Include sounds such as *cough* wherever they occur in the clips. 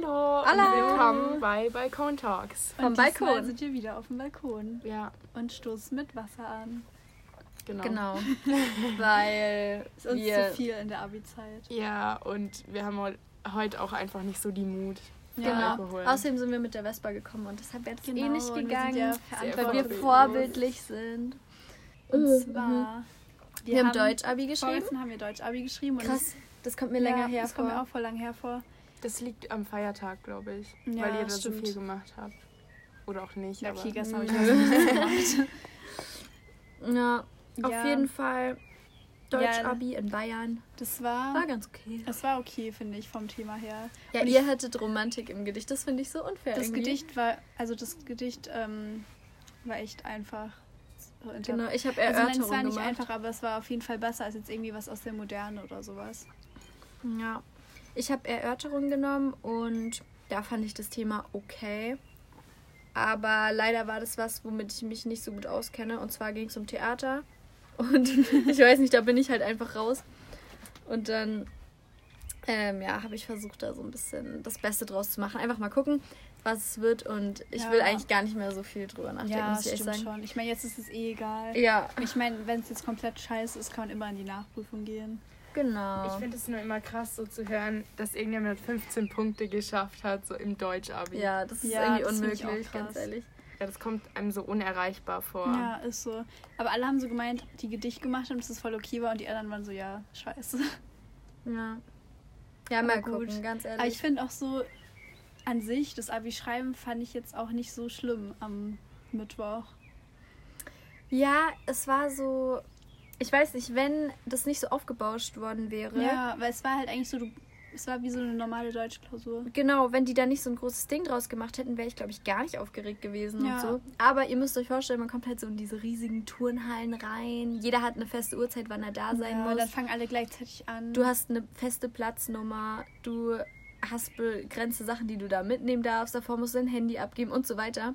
Hallo, Hallo. und willkommen bei Balkon Talks. Vom Und diesmal Balkon. sind wir wieder auf dem Balkon Ja, und stoßen mit Wasser an. genau. Genau. *laughs* Weil Ist uns wir zu viel in der Abi-Zeit. Ja, und wir haben heu- heute auch einfach nicht so die Mut. Ja. Alkohol. Außerdem sind wir mit der Vespa gekommen und deshalb wäre es Genau, eh nicht und wir gegangen, ja weil wir vorbildlich sind. Und Mhm. zwar, Wir, haben Deutsch-Abi geschrieben. Vorgestern haben wir Deutsch-Abi geschrieben. Und Krass, das kommt mir das, länger ja, her Das kommt mir vor. auch voll lang hervor. Das liegt am Feiertag, glaube ich. Ja, weil ihr da so viel gemacht habt. Oder auch nicht. Ja, aber okay, gestern habe ich *laughs* das nicht gemacht. Ja, auf Ja. jeden Fall Ja. Deutsch-Abi in Bayern. Das war, War ganz okay. das war okay, finde ich, vom Thema her. Ja, Und ihr ich- hättet Romantik im Gedicht. Das finde ich so unfair. Das irgendwie. Gedicht war, also das Gedicht ähm, war echt einfach. So Genau, ich habe Also nein, es Erörterung war nicht gemacht. einfach, aber es war auf jeden Fall besser als jetzt irgendwie was aus der Moderne oder sowas. Ja. Ich habe Erörterung genommen und da fand ich das Thema okay. Aber leider war das was, womit ich mich nicht so gut auskenne. Und zwar ging es um Theater. *laughs* Und ich weiß nicht, da bin ich halt einfach raus. Und dann, ähm, ja, habe ich versucht, da so ein bisschen das Beste draus zu machen. Einfach mal gucken, was es wird. Und ich Ja. will eigentlich gar nicht mehr so viel drüber nachdenken, ja, muss ich stimmt schon. Ich meine, jetzt ist es eh egal. Ja, Ich meine, wenn es jetzt komplett scheiße ist, kann man immer in die Nachprüfung gehen. Genau. Ich finde es nur immer krass, so zu hören, dass irgendjemand 15 Punkte geschafft hat, so im Deutsch-Abi. ja, das ist Ja, irgendwie das unmöglich, ganz ehrlich. Ja, das kommt einem so unerreichbar vor. Ja, ist so. Aber alle haben so gemeint, die Gedicht gemacht haben, dass es voll okay war und die anderen waren so, ja, scheiße. Ja. Ja, Aber mal gut. gucken, ganz ehrlich. Aber ich finde auch so, an sich, das Abi-Schreiben fand ich jetzt auch nicht so schlimm am Mittwoch. Ja, es war so. Ich weiß nicht, wenn das nicht so aufgebauscht worden wäre. Ja, weil es war halt eigentlich so, du, es war wie so eine normale Deutschklausur. Genau, wenn die da nicht so ein großes Ding draus gemacht hätten, wäre ich, glaube ich, gar nicht aufgeregt gewesen Ja. und so. Aber ihr müsst euch vorstellen, man kommt halt so in diese riesigen Turnhallen rein. Jeder hat eine feste Uhrzeit, wann er da sein ja, muss. dann fangen alle gleichzeitig an. Du hast eine feste Platznummer, du hast begrenzte Sachen, die du da mitnehmen darfst. Davor musst du dein Handy abgeben und so weiter.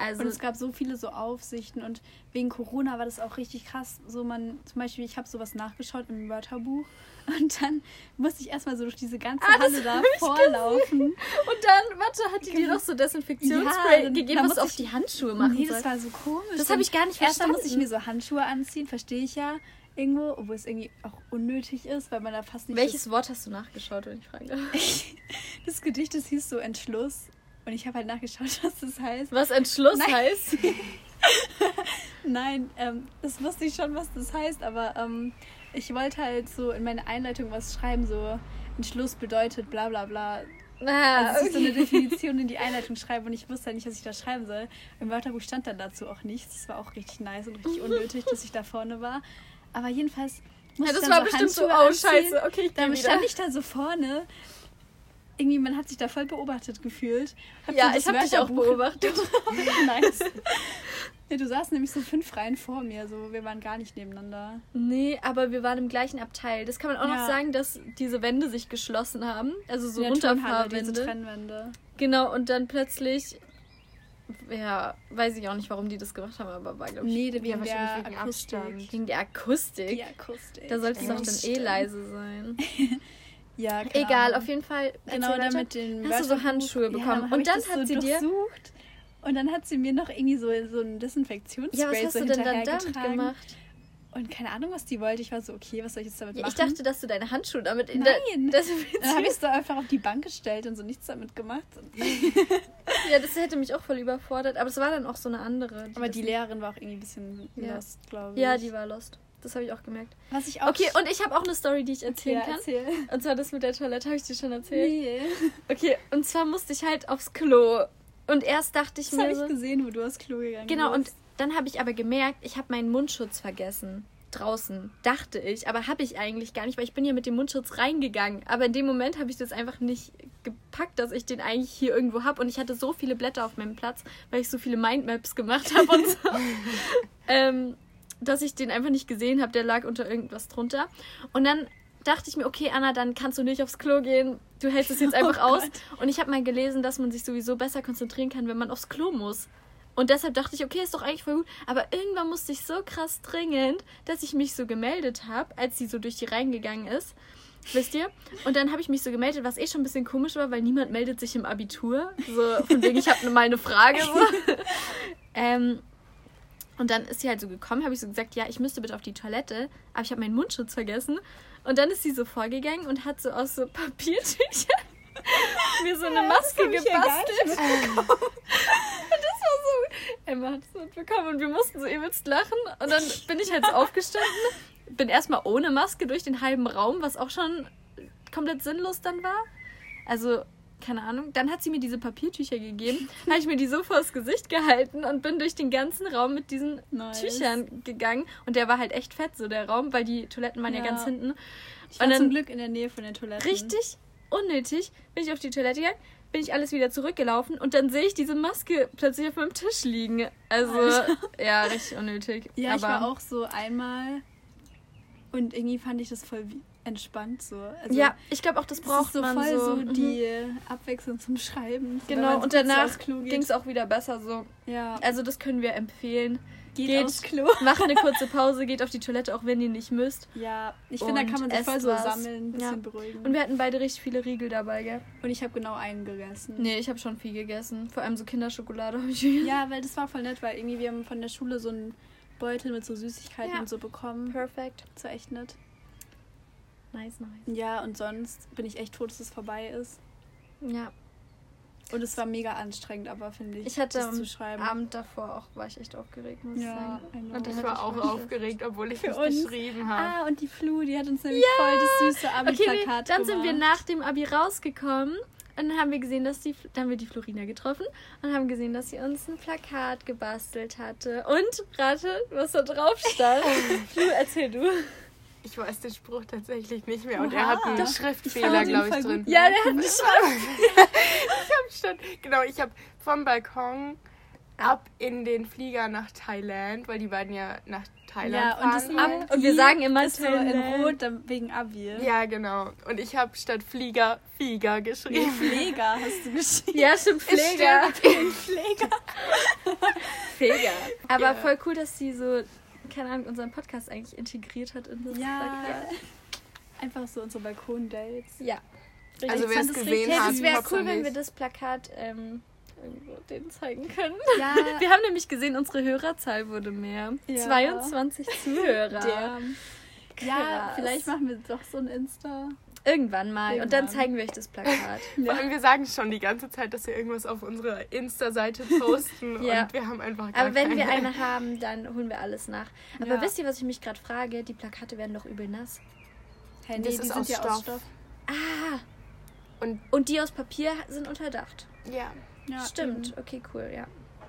Also, Und es gab so viele so Aufsichten und wegen Corona war das auch richtig krass. So man, zum Beispiel, ich habe sowas nachgeschaut im Wörterbuch *laughs* und dann musste ich erstmal so durch diese ganze Ah, das Halle da vorlaufen. und dann, warte, hat die dir Genau. doch so Desinfektionsspray Ja, gegeben, was muss du auf die Handschuhe machen Nee, das sollst. war so komisch. Das habe ich gar nicht verstanden. musste ich mir so Handschuhe anziehen, verstehe ich ja irgendwo, obwohl es irgendwie auch unnötig ist, weil man da fast nicht Welches Wort hast du nachgeschaut, wenn ich das, *laughs* das Gedicht, das hieß so Entschluss und ich habe halt nachgeschaut, *laughs* was das heißt. Was Entschluss Nein. heißt? *laughs* Nein, ähm, das wusste ich schon, was das heißt, aber ähm, ich wollte halt so in meine Einleitung was schreiben, so Entschluss bedeutet bla bla bla. Ah, Also ich so eine okay. *laughs* Definition in die Einleitung schreibe und ich wusste halt nicht, was ich da schreiben soll. Im Wörterbuch stand dann dazu auch nichts. Das war auch richtig nice und richtig unnötig, dass ich da vorne war. Aber jedenfalls Ja, das war dann bestimmt so, Handschuhe oh anziehen. scheiße, okay, ich Dann wieder. stand ich da so vorne. Irgendwie, man hat sich da voll beobachtet gefühlt. Hab Ja, ich habe dich auch beobachtet. *laughs* nice. Ja, du saßt nämlich so fünf Reihen vor mir, so wir waren gar nicht nebeneinander. Nee, aber wir waren im gleichen Abteil. Das kann man auch noch Ja. sagen, dass diese Wände sich geschlossen haben. Also so diese Runterfahrwände. Trennwände. Genau, und dann plötzlich. Ja, weiß ich auch nicht, warum die das gemacht haben, aber war, glaube ich, Nee, Ja, wegen der wahrscheinlich wegen Akustik. Abstand. wegen der Akustik. Die Akustik. Da sollte es Ja, doch dann eh stimmt. leise sein. *laughs* Ja, keine Egal, auf jeden Fall. Genau, dann mit den Hast du so. Handschuhe Ja, bekommen. hab Und dann hat so sie dir-. Und dann hat sie mir noch irgendwie so, so ein Desinfektionsspray Ja, was hast so du denn dann damit gemacht? Und keine Ahnung, was die wollte. Ich war so, okay, was soll ich jetzt damit Ja, machen? ich dachte, dass du deine Handschuhe damit in Nein. *laughs* der dann habe ich es da einfach auf die Bank gestellt und so nichts damit gemacht. *laughs* Ja, das hätte mich auch voll überfordert. Aber es war dann auch so eine andere. Aber das die Lehrerin war auch irgendwie ein bisschen Ja. lost, glaube ich. Ja, die war lost. Das habe ich auch gemerkt. Was ich auch Okay, und ich habe auch eine Story, die ich erzählen ja, kann. erzähl. Und zwar das mit der Toilette, habe ich dir schon erzählt? Nee. Okay, und zwar musste ich halt aufs Klo. Und erst dachte ich Das habe mir ich so. gesehen, wo du aufs Klo gegangen Genau, und bist. dann habe ich aber gemerkt, ich habe meinen Mundschutz vergessen. Draußen, dachte ich, aber habe ich eigentlich gar nicht, weil ich bin ja mit dem Mundschutz reingegangen. Aber in dem Moment habe ich das einfach nicht gepackt, dass ich den eigentlich hier irgendwo habe. Und ich hatte so viele Blätter auf meinem Platz, weil ich so viele Mindmaps gemacht habe und so. *laughs* ähm, dass ich den einfach nicht gesehen habe. Der lag unter irgendwas drunter. Und dann dachte ich mir, okay, Anna, dann kannst du nicht aufs Klo gehen. Du hältst es jetzt *laughs* einfach Oh aus. Gott. Und ich habe mal gelesen, dass man sich sowieso besser konzentrieren kann, wenn man aufs Klo muss. Und deshalb dachte ich, okay, ist doch eigentlich voll gut. Aber irgendwann musste ich so krass dringend, dass ich mich so gemeldet habe, als sie so durch die reingegangen ist. wisst ihr? Und dann habe ich mich so gemeldet, was eh schon ein bisschen komisch war, weil niemand meldet sich im Abitur. So, von wegen, ich habe *laughs* mal eine Frage. So. *laughs* ähm, und dann ist sie halt so gekommen, habe ich so gesagt, ja, ich müsste bitte auf die Toilette, aber ich habe meinen Mundschutz vergessen. Und dann ist sie so vorgegangen und hat so aus so Papiertüchern *laughs* mir so eine Maske ja gar gebastelt. *laughs* und das war so, Emma hat es mitbekommen und wir mussten so übelst lachen. Und dann bin ich halt so *laughs* aufgestanden, bin erstmal ohne Maske durch den halben Raum, was auch schon komplett sinnlos dann war. Also, keine Ahnung. Dann hat sie mir diese Papiertücher gegeben, habe ich mir die so vors Gesicht gehalten und bin durch den ganzen Raum mit diesen Nice. Tüchern gegangen. Und der war halt echt fett, so der Raum, weil die Toiletten waren ja, Ja. ganz hinten. Ich war Und dann- zum Glück in der Nähe von den Toiletten. Richtig unnötig bin ich auf die Toilette gegangen, bin ich alles wieder zurückgelaufen und dann sehe ich diese Maske plötzlich auf meinem Tisch liegen. Also, ja, richtig unnötig. Ja, ich Aber- war auch so einmal und irgendwie fand ich das voll wie- entspannt so. Also, ja, ich glaube auch, das braucht so man voll so. so, mhm. die Abwechslung zum Schreiben. So, Genau, und danach ging es auch wieder besser so. Ja, Also das können wir empfehlen. geht, geht- aufs Klo. *laughs* Macht eine kurze Pause, geht auf die Toilette, auch wenn ihr nicht müsst. Ja, ich finde, da kann man sich voll so was. sammeln, ein bisschen Ja. beruhigen. Und wir hatten beide richtig viele Riegel dabei, gell? Und ich habe genau einen gegessen. Nee, ich habe schon viel gegessen. Vor allem so Kinderschokolade *laughs* habe ich gegessen. Ja, weil das war voll nett, weil irgendwie wir haben von der Schule so einen Beutel mit so Süßigkeiten Ja. und so bekommen. Perfekt. Das war echt nett. Nice, nice. Ja, und sonst bin ich echt froh, dass es vorbei ist. Ja, Und es war mega anstrengend, aber finde ich, ich hatte das am zu schreiben. Abend davor auch, war ich echt aufgeregt, muss ich Ja, sagen. Und Ich war auch aufgeregt, obwohl ich uns. geschrieben habe. Ah, und die Flu, die hat uns nämlich voll das süße Okay, Abi-Plakat wir, dann sind wir nach dem Abi rausgekommen und dann haben wir gesehen, dass die, dann haben wir die Florina getroffen und haben gesehen, dass sie uns ein Plakat gebastelt hatte. Und rate, was da drauf stand. *laughs* Flu, erzähl du. Ich weiß den Spruch tatsächlich nicht mehr und Oha. er hat einen Doch, Schriftfehler, glaube ich, drin. Ja, der hat *laughs* Ich stand, genau, ich habe vom Balkon ab in den Flieger nach Thailand, weil die beiden ja nach Thailand Ja, und das fahren. Ab wollen. Und wir sagen immer ist so in. Rot wegen Abi. Ja, genau. Und ich habe statt Flieger Flieger Nee, geschrieben. Pfleger hast du geschrieben. Ja, stimmt, *laughs* Pfleger. Pfleger. Pfleger. Aber Ja. voll cool, dass sie so, keine Ahnung, unseren Podcast eigentlich integriert hat in das Ja. Plakat. Einfach so unsere Balkon-Dates. Ja. Also Ich wer es das gesehen richtig hat, das wäre cool, wenn wir das Plakat ähm, irgendwo denen zeigen können. Ja, *laughs* Wir haben nämlich gesehen, unsere Hörerzahl wurde mehr. Ja. 22 Zuhörer. der. Ja, Krass. vielleicht machen wir doch so ein Insta. Irgendwann mal. Und dann Irgendwann. zeigen wir euch das Plakat. *laughs* Vor allem, wir sagen schon die ganze Zeit, dass wir irgendwas auf unserer Insta-Seite *laughs* posten Ja. und wir haben einfach gar Aber wenn wir keine. eine haben, dann holen wir alles nach. Aber Ja. wisst ihr, was ich mich gerade frage? Die Plakate werden doch übel nass. Hey, Das nee, ist die aus sind ja Stoff. aus Stoff. Ah. Und- Und die aus Papier sind unterdacht. Ja. Ja, Stimmt. eben. Okay, cool, ja.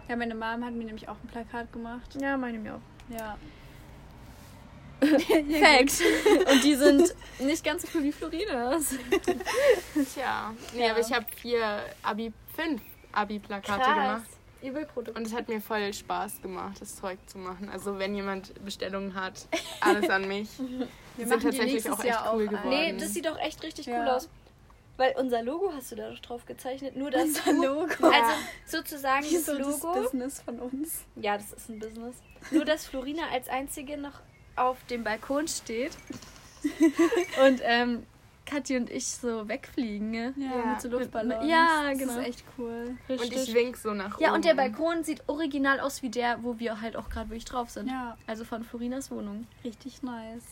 Ja, meine Mom hat mir nämlich auch ein Plakat gemacht. Ja, meine mir auch. Ja. *laughs* Fact. Und die sind nicht ganz so cool wie Florinas. Tja. Nee, Ja. aber ich habe vier Abi, fünf Abi-Plakate gemacht. Übel Produkt. Und es hat mir voll Spaß gemacht, das Zeug zu machen. Also wenn jemand Bestellungen hat, alles an mich. *laughs* Wir Die sind tatsächlich auch echt Jahr cool auch geworden. Nee, das sieht doch echt richtig Ja. cool aus. Weil unser Logo hast du da doch drauf gezeichnet. Nur das Unser Logo. Also sozusagen das das Logo. Business von uns? Ja, das ist ein Business. Nur dass Florina als einzige noch auf dem Balkon steht. *laughs* und ähm, Kathi und ich so wegfliegen. Ja, Ja. mit so Luftballons. Ja, das genau. ist echt cool. Und ich Richtig. wink so nach Ja, oben. und der Balkon sieht original aus wie der, wo wir halt auch gerade wirklich drauf sind. Ja, Also von Florinas Wohnung. richtig nice.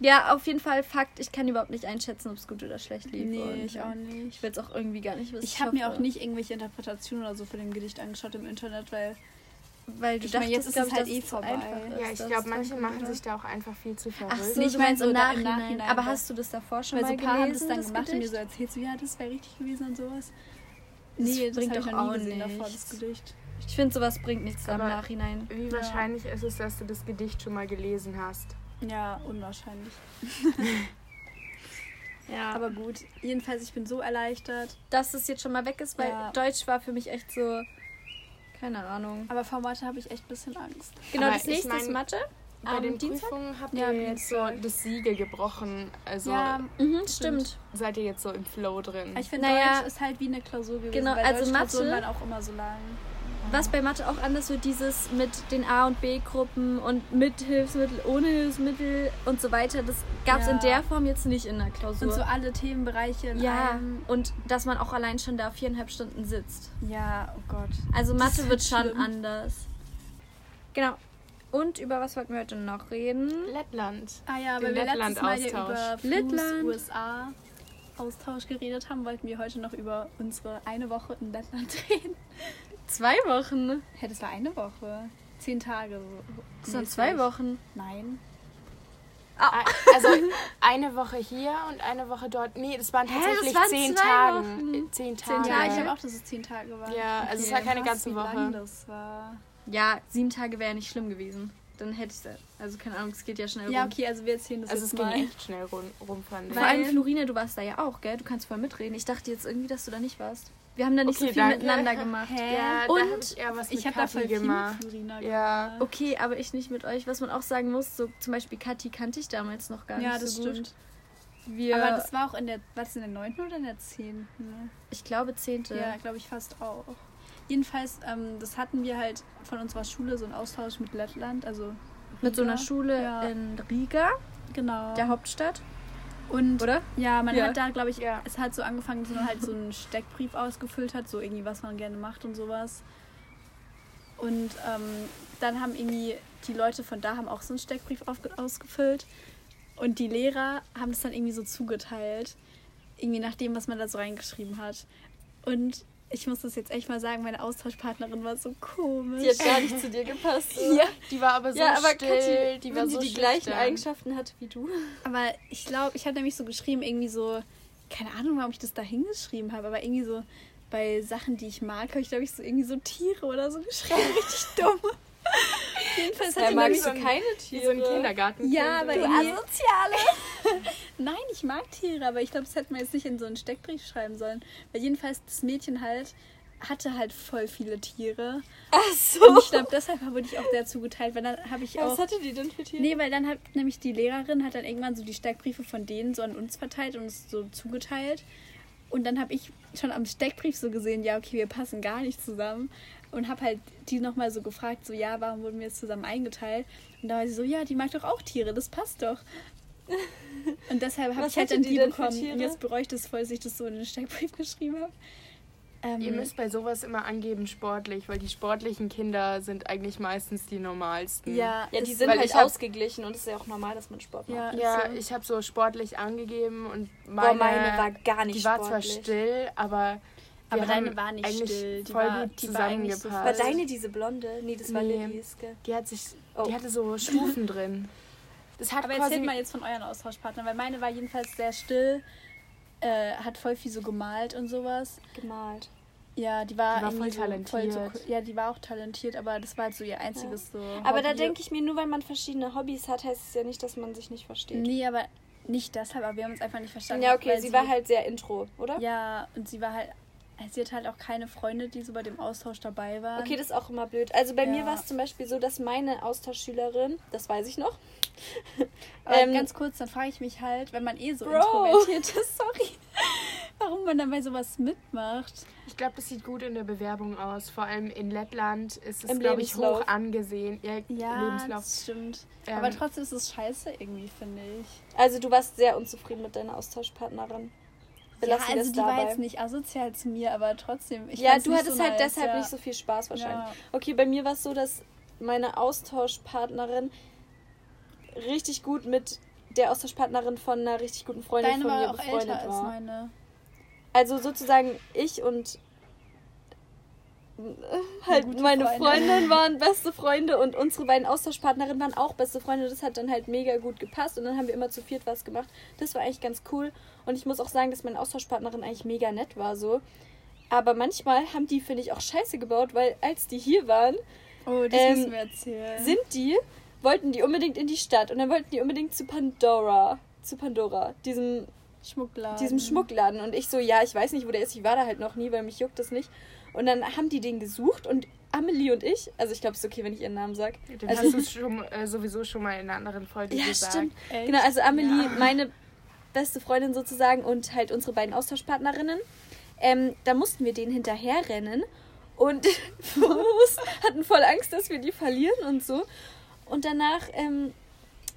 Ja, auf jeden Fall Fakt, ich kann überhaupt nicht einschätzen, ob es gut oder schlecht lief. Nee, Und, ich ja, auch nicht. Ich will es auch irgendwie gar nicht wissen. Ich habe mir auch nicht irgendwelche Interpretationen oder so von dem Gedicht angeschaut im Internet, weil Weil du Ich meine, jetzt dachtest, ist glaub es ich, halt eh vorbei. einfach ist, Ja, ich glaube, manche machen kommt, sich da auch einfach viel zu Ach verrückt. so, Nee, ich meine mein so so im im Nachhinein. Nachhinein, Aber weil- hast du das davor schon weil so mal ein paar haben gelesen, das dann das gemacht und mir Gedicht? so erzählt, so ja, das wäre richtig gewesen und sowas. Das Nee, das, bringt doch auch gesehen davor, nichts. das Gedicht. Ich finde, sowas bringt nichts im Aber- Nachhinein. Wie Ja. wahrscheinlich ist es, dass du das Gedicht schon mal gelesen hast? Ja, unwahrscheinlich. *laughs* Ja. Aber Aber gut, jedenfalls, ich bin so erleichtert. dass es jetzt schon mal weg ist, weil Ja. Deutsch war für mich echt so. Keine Ahnung. Aber vor Mathe habe ich echt ein bisschen Angst. Genau, Aber das ich nächste ist mein, Mathe. Bei den Dienstag? Prüfungen habt Ja, ihr jetzt so das Siegel gebrochen. Also ja, Mhm, stimmt. seid ihr jetzt so im Flow drin. ich finde, Naja, Deutsch ist halt wie eine Klausur gewesen. genau, weil also Mathe- waren auch immer so lang. Was bei Mathe auch anders wird, dieses mit den A- und B-Gruppen und mit Hilfsmittel, ohne Hilfsmittel und so weiter, das gab es Ja. in der Form jetzt nicht in der Klausur. Und so alle Themenbereiche in ja, einem. und dass man auch allein schon da viereinhalb Stunden sitzt. Ja, oh Gott. Also Mathe wird schon schlimm. anders. Genau. Und über was wollten wir heute noch reden? Lettland. Ah ja, weil wir letztes Mal ja über Lettland. USA Austausch geredet haben, wollten wir heute noch über unsere eine Woche in Lettland *laughs* reden. Zwei Wochen. Hä, das war eine Woche. Zehn Tage. so Das waren zwei Wochen. Nein. Ah, Also eine Woche hier und eine Woche dort. Nee, das waren Hä, tatsächlich das waren zehn zwei Tage. Wochen. Zehn Zehn Tage. Ja, Tage. ich glaube auch, dass es zehn Tage waren. Ja, also es war keine krass, ganze wie Woche. lang das war. Ja, sieben Tage wäre ja nicht schlimm gewesen. Dann hätte ich also keine Ahnung, es geht ja schnell Ja, rum. okay, also wir erzählen das Also es jetzt ging mal. echt schnell rum, rum fand ich. Vor allem Florine, du warst da ja auch, gell? Du kannst voll mitreden. Ich dachte jetzt irgendwie, dass du da nicht warst. Wir haben da nicht Okay, so viel danke. miteinander *laughs* gemacht. Hä? Ja, Und da hab ich was Ich habe da voll viel gemacht. mit Florina Ja. gemacht. Okay, aber ich nicht mit euch. Was man auch sagen muss, so zum Beispiel Kathi kannte ich damals noch gar Ja, nicht das so gut. stimmt. Wir, Aber das war auch in der, war das in der neunten oder in der zehnten? ich glaube, zehnte. Ja, glaube ich fast auch. Jedenfalls, ähm, das hatten wir halt von unserer Schule so einen Austausch mit Lettland, also Mit so einer Riga. Schule Ja. in Riga, Genau. der Hauptstadt. Und Oder? ja, man Ja. hat da, glaube ich, Ja. es hat so angefangen, dass man halt so einen Steckbrief ausgefüllt hat, so irgendwie, was man gerne macht und sowas. Und ähm, dann haben irgendwie die Leute von da haben auch so einen Steckbrief ausgefüllt. Und die Lehrer haben das dann irgendwie so zugeteilt. Irgendwie nach dem, was man da so reingeschrieben hat. Und ich muss das jetzt echt mal sagen, meine Austauschpartnerin war so komisch. Die hat gar nicht zu dir gepasst. Ja. Die war aber so ja, aber still, Kathi, die wenn war sie so die gleichen schüchtern. Eigenschaften hat wie du. Aber ich glaube, ich habe nämlich so geschrieben, irgendwie so, keine Ahnung, warum ich das da hingeschrieben habe, aber irgendwie so bei Sachen, die ich mag, habe ich, glaube ich, so irgendwie so Tiere oder so geschrieben. *laughs* Richtig dumm. Jedenfalls Ja, hat die magst du keine Wie so ein Tiere? Kindergarten. Ja, aber Du irgendwie... Asoziale! *laughs* Nein, ich mag Tiere, aber ich glaube, das hätte man jetzt nicht in so einen Steckbrief schreiben sollen. Weil jedenfalls das Mädchen halt hatte halt voll viele Tiere. Ach Und so. ich glaube, deshalb wurde ich auch sehr zugeteilt, weil dann habe ich auch... Was hatte die denn für Tiere? Nee, weil dann hat nämlich die Lehrerin hat dann irgendwann so die Steckbriefe von denen so an uns verteilt und uns so zugeteilt. Und dann habe ich schon am Steckbrief so gesehen, ja, okay, wir passen gar nicht zusammen. Und habe halt die nochmal so gefragt, so, ja, warum wurden wir jetzt zusammen eingeteilt? Und da war sie so, ja, die mag doch auch Tiere, das passt doch. *laughs* Und deshalb habe ich halt dann die die bekommen. Und jetzt bereue ich das voll, dass ich das so in den Steckbrief *laughs* geschrieben habe. Ähm, Ihr müsst bei sowas immer angeben sportlich, weil die sportlichen Kinder sind eigentlich meistens die normalsten. ja, Ja, die sind halt ausgeglichen und es ist ja auch normal, dass man Sport macht. Ja, Ja, so. ich habe so sportlich angegeben und meine, Boah, meine war gar nicht die war zwar sportlich. still, aber Aber deine war nicht eigentlich still, die voll war- gut die war eigentlich so zusammengepasst. War deine diese blonde? Nee, das war Nee. Lillys, gell? die hat sich, Oh. die hatte so Stufen drin. Das hat Aber erzählt mal jetzt von euren Austauschpartnern, weil meine war jedenfalls sehr still, äh, hat voll viel so gemalt und sowas. Gemalt. Ja, die war, Die war voll so, voll so, talentiert. ja, die war auch talentiert, aber das war halt so ihr einziges so. Aber da Hobby. denke ich mir, nur weil man verschiedene Hobbys hat, heißt es ja nicht, dass man sich nicht versteht. Nee, aber nicht deshalb, aber wir haben uns einfach nicht verstanden. Ja, okay, weil sie war halt sehr intro, oder? Ja, und sie war halt. Sie hat halt auch keine Freunde, die so bei dem Austausch dabei waren. Okay, das ist auch immer blöd. Also bei mir Ja. war es zum Beispiel so, dass meine Austauschschülerin, das weiß ich noch, *laughs* Aber ähm, ganz kurz, dann frage ich mich halt, wenn man eh so Bro. introvertiert ist, *laughs* sorry, warum man dann bei sowas mitmacht. Ich glaube, das sieht gut in der Bewerbung aus. Vor allem in Lettland ist es, Im glaube ich, Lebenslauf. hoch angesehen. Ja, Ja, Lebenslauf. das stimmt. Ähm, aber trotzdem ist es scheiße irgendwie, finde ich. also du warst sehr unzufrieden mit deiner Austauschpartnerin. Ja, also die war dabei. jetzt nicht asozial zu mir, aber trotzdem. Ich ja, du hattest so halt nice, deshalb ja. nicht so viel Spaß wahrscheinlich. Ja. Okay, bei mir war es so, dass meine Austauschpartnerin richtig gut mit der Austauschpartnerin von einer richtig guten Freundin Deine von mir war auch befreundet älter als war. meine. Also sozusagen ich und halt gute meine Freundin. Freundin waren beste Freunde und unsere beiden Austauschpartnerinnen waren auch beste Freunde. Das hat dann halt mega gut gepasst und dann haben wir immer zu viert was gemacht. Das war eigentlich ganz cool und ich muss auch sagen, dass meine Austauschpartnerin eigentlich mega nett war so. Aber manchmal haben die, finde ich, auch Scheiße gebaut, weil als die hier waren, Oh, das Ähm, sind die, wollten die unbedingt in die Stadt und dann wollten die unbedingt zu Pandora. Zu Pandora, diesem Schmuckladen. diesem Schmuckladen. Und ich so, ja, ich weiß nicht, wo der ist. Ich war da halt noch nie, weil mich juckt das nicht. Und dann haben die den gesucht und Amelie und ich, also ich glaube, es ist okay, wenn ich ihren Namen sage. Den Also- hast du schon, äh, sowieso schon mal in einer anderen Folge Ja, gesagt. stimmt. Echt? Genau, also Amelie, Ja. meine beste Freundin sozusagen und halt unsere beiden Austauschpartnerinnen. Ähm, da mussten wir denen hinterherrennen Und *laughs* hatten voll Angst, dass wir die verlieren und so. Und danach, ähm,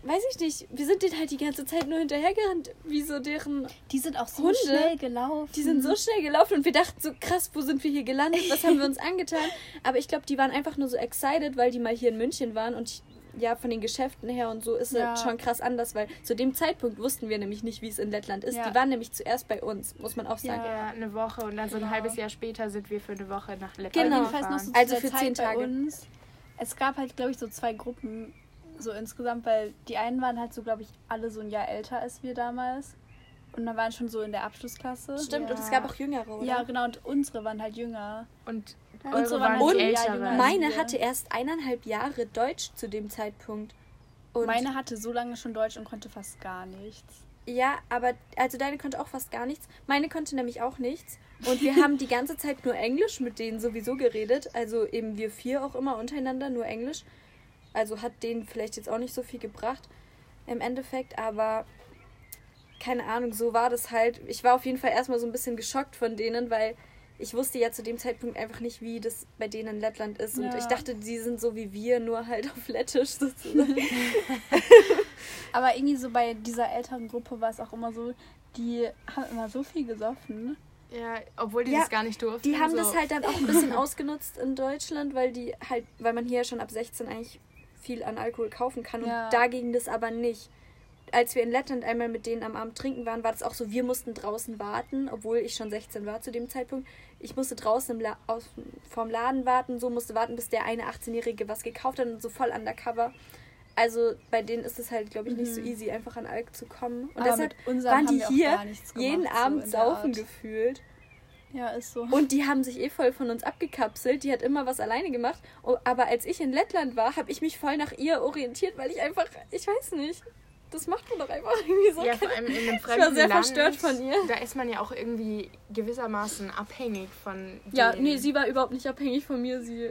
weiß ich nicht, wir sind denen halt die ganze Zeit nur hinterhergerannt, wie so deren Die sind auch so Hunde. schnell gelaufen. Die sind so schnell gelaufen und wir dachten so, krass, wo sind wir hier gelandet? Was haben wir uns angetan? Aber ich glaube, die waren einfach nur so excited, weil die mal hier in München waren und ich, ja, von den Geschäften her und so ist Ja. es schon krass anders, weil zu dem Zeitpunkt wussten wir nämlich nicht, wie es in Lettland ist. Ja. Die waren nämlich zuerst bei uns, muss man auch sagen. Ja, eine Woche und dann so ein Genau. halbes Jahr später sind wir für eine Woche nach Lettland Genau. jedenfalls noch so gefahren. zu Also der für Zeit zehn bei Tage. uns. Es gab halt, glaube ich, so zwei Gruppen so insgesamt, weil die einen waren halt so, glaube ich, alle so ein Jahr älter als wir damals. Und dann waren schon so in der Abschlussklasse. Stimmt, und es Ja. gab auch Jüngere, oder? Ja, genau, und unsere waren halt jünger. Und Unsere waren waren halt älteren. jünger. Meine hatte erst eineinhalb Jahre Deutsch zu dem Zeitpunkt. Und Meine hatte so lange schon Deutsch und konnte fast gar nichts. Ja, aber also deine konnte auch fast gar nichts. Meine konnte nämlich auch nichts. Und wir haben die ganze Zeit nur Englisch mit denen sowieso geredet. Also eben wir vier auch immer untereinander nur Englisch. Also hat denen vielleicht jetzt auch nicht so viel gebracht im Endeffekt, aber keine Ahnung, so war das halt. Ich war auf jeden Fall erstmal so ein bisschen geschockt von denen, weil ich wusste ja zu dem Zeitpunkt einfach nicht, wie das bei denen in Lettland ist. Und Ja. ich dachte, die sind so wie wir, nur halt auf Lettisch sozusagen. *laughs* Aber irgendwie so bei dieser älteren Gruppe war es auch immer so, die haben immer so viel gesoffen. Ja, obwohl die Ja, das gar nicht durften. Die haben so. das halt dann auch ein bisschen *laughs* ausgenutzt in Deutschland, weil die halt, weil man hier ja schon ab 16 eigentlich viel an Alkohol kaufen kann und Ja. da ging das aber nicht. Als wir in Lettland einmal mit denen am Abend trinken waren, war das auch so, wir mussten draußen warten, obwohl ich schon 16 war zu dem Zeitpunkt. Ich musste draußen im La aus, vorm Laden warten, so musste warten, bis der eine 18-Jährige was gekauft hat und so voll undercover. Also bei denen ist es halt, glaube ich, nicht so easy, einfach an Alk zu kommen. Und Aber deshalb waren die hier jeden Abend saufen gefühlt. Ja, ist so. Und die haben sich eh voll von uns abgekapselt. Die hat immer was alleine gemacht. Oh, Aber als ich in Lettland war, habe ich mich voll nach ihr orientiert, weil ich einfach, ich weiß nicht, das macht man doch einfach irgendwie so. Ja, vor allem in einem *laughs* war fremden sehr Land, verstört von ihr. Da ist man ja auch irgendwie gewissermaßen abhängig von Ja, nee, sie war überhaupt nicht abhängig von mir. Sie.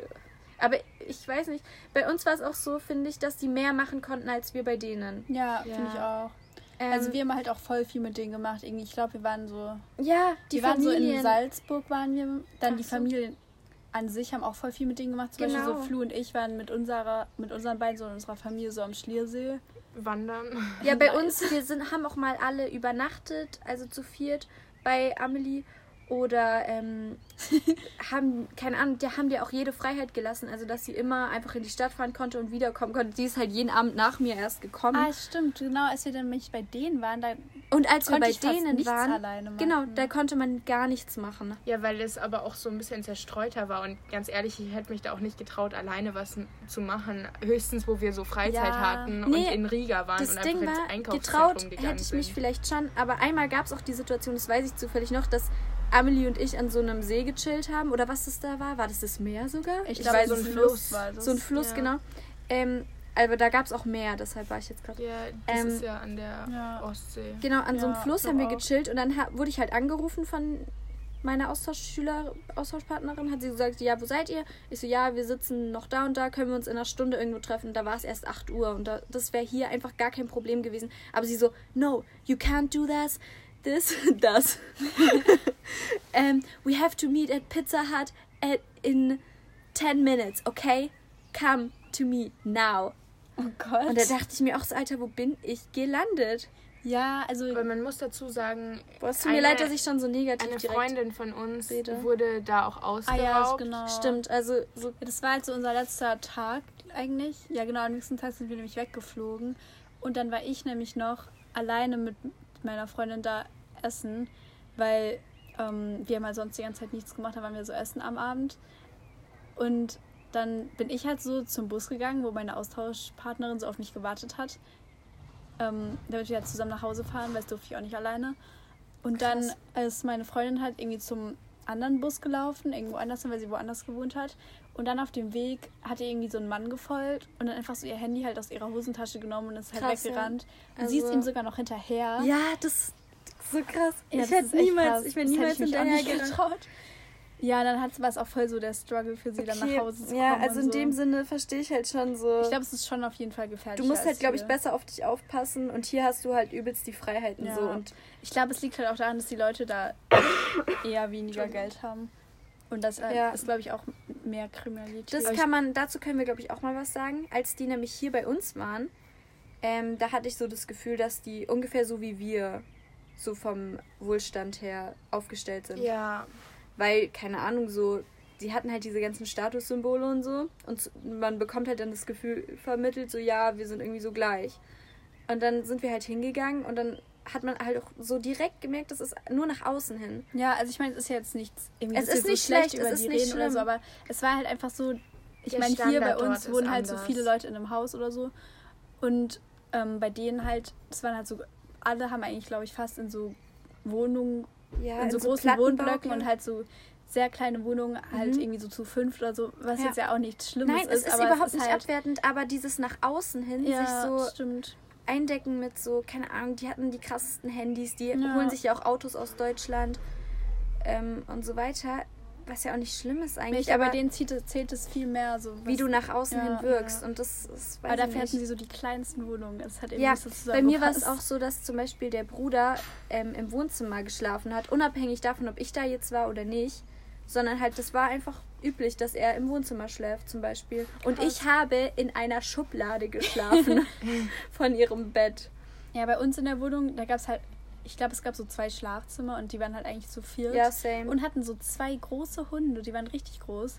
Aber ich weiß nicht. Bei uns war es auch so, finde ich, dass die mehr machen konnten als wir bei denen. Ja, Ja. finde ich auch. Ähm, Also wir haben halt auch voll viel mit denen gemacht. Irgendwie, ich glaube, wir waren so. ja, die waren so in Familien. Salzburg waren wir. Dann Ach die so. Familien an sich haben auch voll viel mit denen gemacht. Zum Beispiel Genau. so Flu und ich waren mit unserer, mit unseren beiden so in unserer Familie so am Schliersee. Wandern. Ja, bei *laughs* uns, wir sind, haben auch mal alle übernachtet, also zu viert bei Amelie. Oder ähm, *laughs* haben, keine Ahnung, die haben dir auch jede Freiheit gelassen. Also, dass sie immer einfach in die Stadt fahren konnte und wiederkommen konnte. Die ist halt jeden Abend nach mir erst gekommen. Ah, stimmt. Genau, als wir dann nämlich bei denen waren, da und als wir konnte bei denen waren, alleine machen. genau, da konnte man gar nichts machen. Ja, weil es aber auch so ein bisschen zerstreuter war. Und ganz ehrlich, ich hätte mich da auch nicht getraut, alleine was zu machen. Höchstens, wo wir so Freizeit Ja. hatten Nee, und in Riga waren Das und Ding einfach ins war, Einkaufszentrum getraut gegangen hätte ich mich sind. vielleicht schon, aber einmal gab es auch die Situation, das weiß ich zufällig noch, dass Amelie und ich an so einem See gechillt haben. Oder was das da war? War das das Meer sogar? Ich, Ich glaube, weiß, so so ein Fluss Fluss. war das. So ein Fluss, Ja. genau. Ähm, aber da gab es auch Meer, deshalb war ich jetzt gerade. Ja, das Ähm, ist ja an der ja. Ostsee. Genau, an so einem Ja, Fluss haben wir auch. gechillt und dann wurde ich halt angerufen von meiner Austauschschüler, Austauschpartnerin. Hat sie gesagt, ja, wo seid ihr? Ich so, ja, wir sitzen noch da und da, können wir uns in einer Stunde irgendwo treffen. Da war es erst 8 Uhr und da, das wäre hier einfach gar kein Problem gewesen. Aber sie so, no, you can't do this. This, *laughs* das. um, *laughs* we have to meet at Pizza Hut at, in 10 minutes, okay? Come to me now. Oh Gott. Und da dachte ich mir auch so, Alter, wo bin ich gelandet? ja, also Aber man muss dazu sagen, Boah, es tut mir Eine- leid, dass ich schon so negativ eine. Freundin von uns rede. wurde da auch ah ausgeraubt. ja, genau. Stimmt, also so... Das war halt so unser letzter Tag eigentlich. Ja, genau, am nächsten Tag sind wir nämlich weggeflogen. Und dann war ich nämlich noch alleine mit meiner Freundin da essen, weil ähm, wir haben halt sonst die ganze Zeit nichts gemacht, da waren wir so essen am Abend. Und dann bin ich halt so zum Bus gegangen, wo meine Austauschpartnerin so auf mich gewartet hat. Ähm, damit wir halt zusammen nach Hause fahren, weil das durfte ich auch nicht alleine. Und dann Krass. ist meine Freundin halt irgendwie zum anderen Bus gelaufen, irgendwo anders weil sie woanders gewohnt hat. Und dann auf dem Weg hat ihr irgendwie so ein Mann gefolgt und dann einfach so ihr Handy halt aus ihrer Hosentasche genommen und ist halt Krass, ja. weggerannt. Und sie ist Also- ihm sogar noch hinterher. Ja, das ist so krass. Ja, ich hätte niemals, krass. ich wäre niemals hinterher getraut. Ja, dann hat war es auch voll so der Struggle für sie, dann nach Hause zu kommen. ja, also in so. dem Sinne verstehe ich halt schon so... Ich glaube, es ist schon auf jeden Fall gefährlich. du musst halt, glaube ich, besser auf dich aufpassen und hier hast du halt übelst die Freiheiten Ja. so und Ich glaube, es liegt halt auch daran, dass die Leute da *coughs* eher weniger Geld haben. Und das äh, Ja. ist, glaube ich, auch mehr Kriminalität. Das kann man, dazu können wir, glaube ich, auch mal was sagen. Als die nämlich hier bei uns waren, ähm, da hatte ich so das Gefühl, dass die ungefähr so wie wir so vom Wohlstand her aufgestellt sind. Ja. Weil, keine Ahnung, so, die hatten halt diese ganzen Statussymbole und so. Und man bekommt halt dann das Gefühl vermittelt, so, ja, wir sind irgendwie so gleich. Und dann sind wir halt hingegangen und dann hat man halt auch so direkt gemerkt, das ist nur nach außen hin. Ja, also ich meine, es ist jetzt nichts irgendwie Es ist nicht so schlecht über es ist die nicht reden oder so, schlimm. aber es war halt einfach so, ich meine, hier bei uns ist wohnen halt so anders. viele Leute in einem Haus oder so und ähm, bei denen halt, das waren halt so, alle haben eigentlich, glaube ich, fast in so Wohnungen, Ja, in so großen Plattenbauten. Wohnblöcken und halt so sehr kleine Wohnungen, halt Mhm. irgendwie so zu fünft oder so, was Ja. jetzt ja auch nichts Schlimmes Nein, es ist, ist aber überhaupt es ist nicht halt, abwertend, aber dieses nach außen hin, ja, sich so stimmt. Eindecken mit so, keine Ahnung, die hatten die krassesten Handys, die Ja. holen sich ja auch Autos aus Deutschland ähm, und so weiter, was ja auch nicht schlimm ist eigentlich, Ich, aber aber denen zählt, es- zählt es viel mehr so. wie du nach außen Ja, hin wirkst ja. und das ist, weiß Aber dafür nicht. hatten sie so die kleinsten Wohnungen. Das hat Ja, nicht so bei mir war es auch so, dass zum Beispiel der Bruder ähm, im Wohnzimmer geschlafen hat, unabhängig davon, ob ich da jetzt war oder nicht, sondern halt, das war einfach üblich, dass er im Wohnzimmer schläft zum Beispiel. Und Krass. ich habe in einer Schublade geschlafen *laughs* *laughs* von ihrem Bett. Ja, bei uns in der Wohnung, da gab es halt, ich glaube, es gab so zwei Schlafzimmer und die waren halt eigentlich zu viert. Ja, same. Und hatten so zwei große Hunde, die waren richtig groß.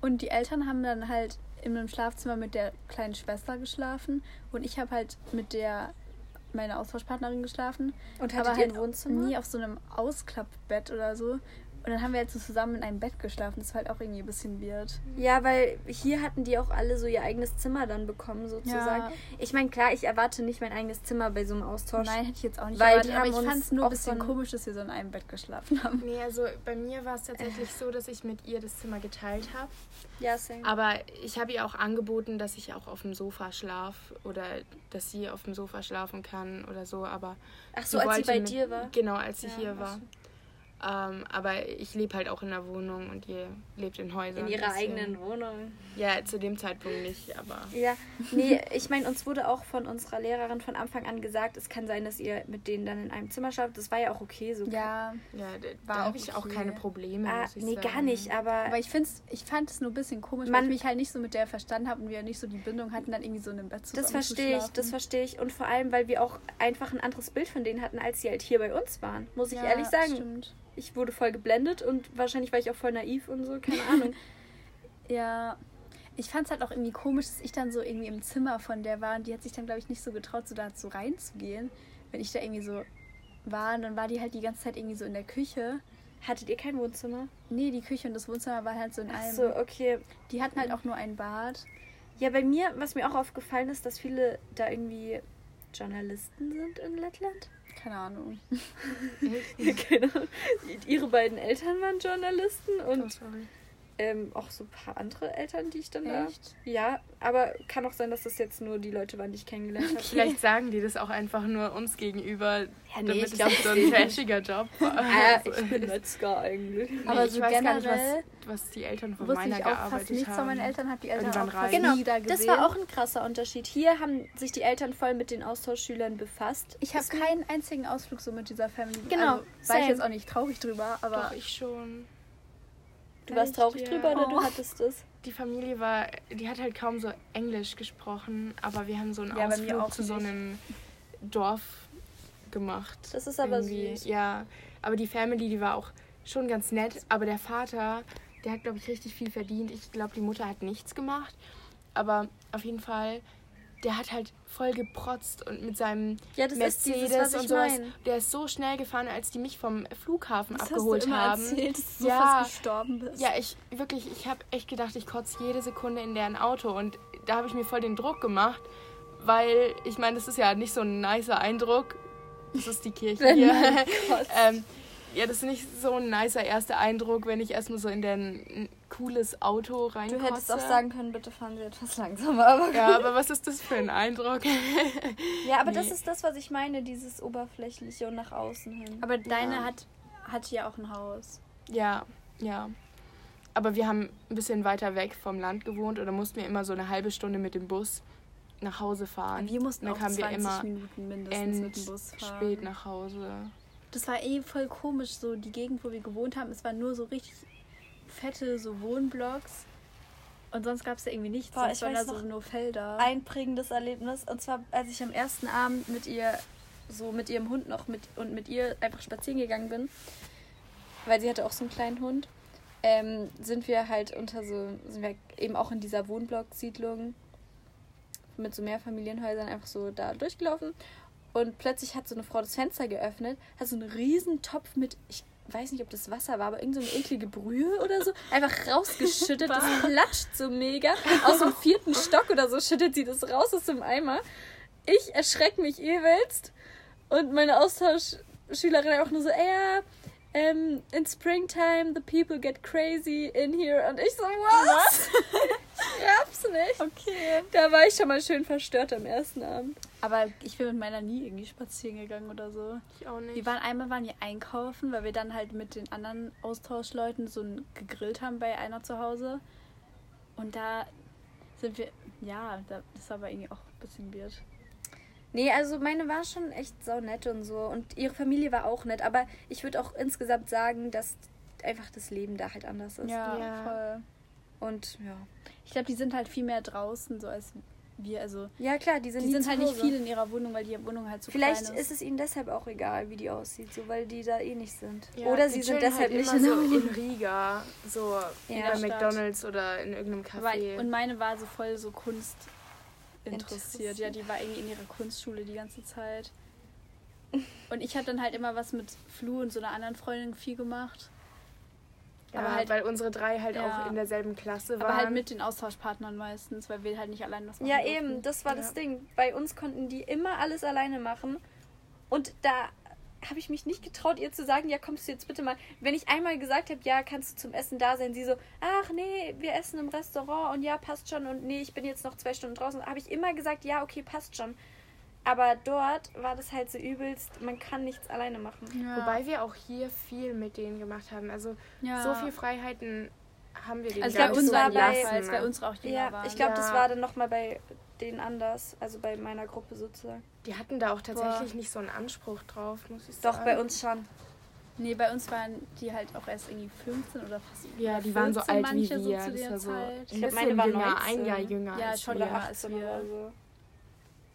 Und die Eltern haben dann halt in einem Schlafzimmer mit der kleinen Schwester geschlafen und ich habe halt mit der meine Austauschpartnerin geschlafen. Und ihr halt Wohnzimmer? nie auf so einem Ausklappbett oder so. Und dann haben wir halt so zusammen in einem Bett geschlafen. Das war halt auch irgendwie ein bisschen weird. Ja, weil hier hatten die auch alle so ihr eigenes Zimmer dann bekommen, sozusagen. Ja. Ich meine, klar, ich erwarte nicht mein eigenes Zimmer bei so einem Austausch. Nein, hätte ich jetzt auch nicht Weil erwartet, die aber haben ich uns fand es nur ein bisschen von- komisch, dass wir so in einem Bett geschlafen haben. Nee, also bei mir war es tatsächlich so, dass ich mit ihr das Zimmer geteilt habe. Ja, same. Aber ich habe ihr auch angeboten, dass ich auch auf dem Sofa schlaf oder dass sie auf dem Sofa schlafen kann oder so. Aber Ach so, als sie bei mit- dir war? Genau, als sie Ja, hier war. so. Ähm, aber ich lebe halt auch in der Wohnung und ihr lebt in Häusern. In ihrer deswegen- eigenen Wohnung. Ja, zu dem Zeitpunkt nicht, aber. Ja, nee, ich meine, uns wurde auch von unserer Lehrerin von Anfang an gesagt, es kann sein, dass ihr mit denen dann in einem Zimmer schlaft. Das war ja auch okay so. Ja, Ja, da, War auch habe ich auch okay. keine Probleme. Ah, muss ich nee, sagen. gar nicht, aber, aber ich, find's, ich fand es nur ein bisschen komisch, Man- weil ich mich halt nicht so mit der verstanden habe und wir nicht so die Bindung hatten, dann irgendwie so in einem Bett zusammen das verstehe ich, zu das verstehe ich. Und vor allem, weil wir auch einfach ein anderes Bild von denen hatten, als sie halt hier bei uns waren. Muss ich Ja, ehrlich sagen. Stimmt. Ich wurde voll geblendet und wahrscheinlich war ich auch voll naiv und so, keine *laughs* Ahnung. Ja, ich fand es halt auch irgendwie komisch, dass ich dann so irgendwie im Zimmer von der war und die hat sich dann, glaube ich, nicht so getraut, so da so reinzugehen. Wenn ich da irgendwie so war, und dann war die halt die ganze Zeit irgendwie so in der Küche. Hattet ihr kein Wohnzimmer? Nee, die Küche und das Wohnzimmer waren halt so in Ach einem. so, okay. Die hatten halt auch nur ein Bad. Ja, bei mir, was mir auch aufgefallen ist, dass viele da irgendwie Journalisten sind in Lettland. Keine Ahnung. *laughs* Keine Ahnung. *laughs* Ihre beiden Eltern waren Journalisten Oh, und sorry. Ähm, auch so ein paar andere Eltern, die ich dann da. Echt? Ja, aber kann auch sein, dass das jetzt nur die Leute waren, die ich kennengelernt habe. Vielleicht sagen die das auch einfach nur uns gegenüber, Ja, nee, damit ich es glaub, nicht so ein trashiger Job war. Ah, Also, ich bin Metzger eigentlich. nee, Aber ich so weiß gar nicht, generell was, was die Eltern von Wusste meiner ich auch fast gearbeitet nichts haben. von meinen Eltern, hab die Eltern auch fast reich. Genau, nie da gesehen. das war auch ein krasser Unterschied. Hier haben sich die Eltern voll mit den Austauschschülern befasst. Ich habe keinen einzigen Ausflug so mit dieser Family. Genau, Also, war ich jetzt auch nicht traurig drüber, aber Doch, ich schon. Du warst traurig ja. drüber oder Oh. du hattest es? Die Familie war, die hat halt kaum so Englisch gesprochen, aber wir haben so einen Ja, bei mir Ausflug auch zu so einem Dorf gemacht. Das ist aber Irgendwie. süß. Ja, aber die Family, die war auch schon ganz nett, aber der Vater, der hat, glaube ich, richtig viel verdient. Ich glaube, die Mutter hat nichts gemacht, aber auf jeden Fall, der hat halt voll geprotzt und mit seinem Ja, Mercedes dieses, und sowas. meine. Der ist so schnell gefahren, als die mich vom Flughafen das abgeholt hast du immer haben. erzählt, dass du so Ja. fast gestorben bist. Ja, ich wirklich, ich habe echt gedacht, ich kotze jede Sekunde in deren Auto und da habe ich mir voll den Druck gemacht, weil ich meine, das ist ja nicht so ein nicer Eindruck. Das ist die Kirche hier. *laughs* ähm, ja, das ist nicht so ein nicer erster Eindruck, wenn ich erstmal so in dein cooles Auto reinkotze. Du hättest auch sagen können, bitte fahren Sie etwas langsamer. Aber Ja, aber was ist das für ein Eindruck? Ja, aber das Nee. ist das, was ich meine, dieses Oberflächliche und nach außen hin. Aber deine Ja. hat, hat ja auch ein Haus. ja, ja. Aber wir haben ein bisschen weiter weg vom Land gewohnt oder mussten wir immer so eine halbe Stunde mit dem Bus nach Hause fahren. Wir mussten Dann auch kamen 20 wir immer Minuten mindestens mit dem Bus fahren. spät nach Hause. Das war eh voll komisch, so die Gegend, wo wir gewohnt haben. Es war nur so richtig fette so Wohnblocks. Und sonst gab es ja irgendwie nichts. Boah, ich waren da so nur Felder. Ein prägendes Erlebnis. Und zwar, als ich am ersten Abend mit ihr, so mit ihrem Hund noch mit und mit ihr einfach spazieren gegangen bin, weil sie hatte auch so einen kleinen Hund, ähm, sind wir halt unter so, sind wir eben auch in dieser Wohnblock-Siedlung mit so Mehrfamilienhäusern einfach so da durchgelaufen. Und plötzlich hat so eine Frau das Fenster geöffnet, hat so einen riesen Topf mit, ich weiß nicht, ob das Wasser war, aber irgend so eine eklige Brühe oder so, einfach rausgeschüttet. das *laughs* klatscht so mega. Aus dem vierten Stock oder so schüttet sie das raus aus dem Eimer. Ich erschrecke mich übelst. Und meine Austauschschülerin auch nur so, ey, ja, ähm, in Springtime the people get crazy in here. Und ich so, was? *laughs* ich raff's nicht. Okay. Da war ich schon mal schön verstört am ersten Abend. Aber ich bin mit meiner nie irgendwie spazieren gegangen oder so. Ich auch nicht. Wir waren einmal waren wir einkaufen, weil wir dann halt mit den anderen Austauschleuten so ein gegrillt haben bei einer zu Hause. Und da sind wir, ja, da- das war aber irgendwie auch ein bisschen weird. Nee, also meine war schon echt sau nett und so. Und ihre Familie war auch nett. Aber ich würde auch insgesamt sagen, dass einfach das Leben da halt anders ist. Ja, Ja. voll. Und ja. Ich glaube, die sind halt viel mehr draußen, so als wir. Also, Ja, klar, die sind, die sind halt nicht viel in ihrer Wohnung, weil die Wohnung halt so Vielleicht klein ist. ist es ihnen deshalb auch egal, wie die aussieht, so weil die da eh nicht sind. Ja, Oder sie sind chillen deshalb halt nicht immer in so in Riga, so Ja, bei. McDonalds oder in irgendeinem Café. und meine war so voll so Kunst interessiert. Interessiert. Ja, die war irgendwie in ihrer Kunstschule die ganze Zeit. Und ich habe dann halt immer was mit Flu und so einer anderen Freundin viel gemacht. Ja, aber halt- weil unsere drei halt Ja. auch in derselben Klasse waren. Aber halt mit den Austauschpartnern meistens, weil wir halt nicht allein was machen Ja, durften. eben, das war Ja. das Ding. Bei uns konnten die immer alles alleine machen. Und da habe ich mich nicht getraut, ihr zu sagen, ja, kommst du jetzt bitte mal. Wenn ich einmal gesagt habe, ja, kannst du zum Essen da sein, sie so, ach nee, wir essen im Restaurant und ja, passt schon und nee, ich bin jetzt noch zwei Stunden draußen. Habe ich immer gesagt, ja, okay, passt schon. Aber dort war das halt so übelst, man kann nichts alleine machen. Ja. Wobei wir auch hier viel mit denen gemacht haben. Also ja. so viel Freiheiten haben wir denen Also gar bei nicht uns so war bei- gelassen, bei, bei uns auch Ja, waren. ich glaube, das Ja. war dann nochmal bei denen anders, also bei meiner Gruppe sozusagen. Die hatten da auch tatsächlich nicht so einen Anspruch drauf, muss ich Doch, sagen. bei uns schon. Nee, bei uns waren die halt auch erst irgendwie 15 oder fast. Ja, die waren so 14 alt wie manche wir. So zu das der war so Ich glaub, bisschen meine war jünger, 19. ein Jahr jünger Ja, als schon jünger als 18 wir. oder so.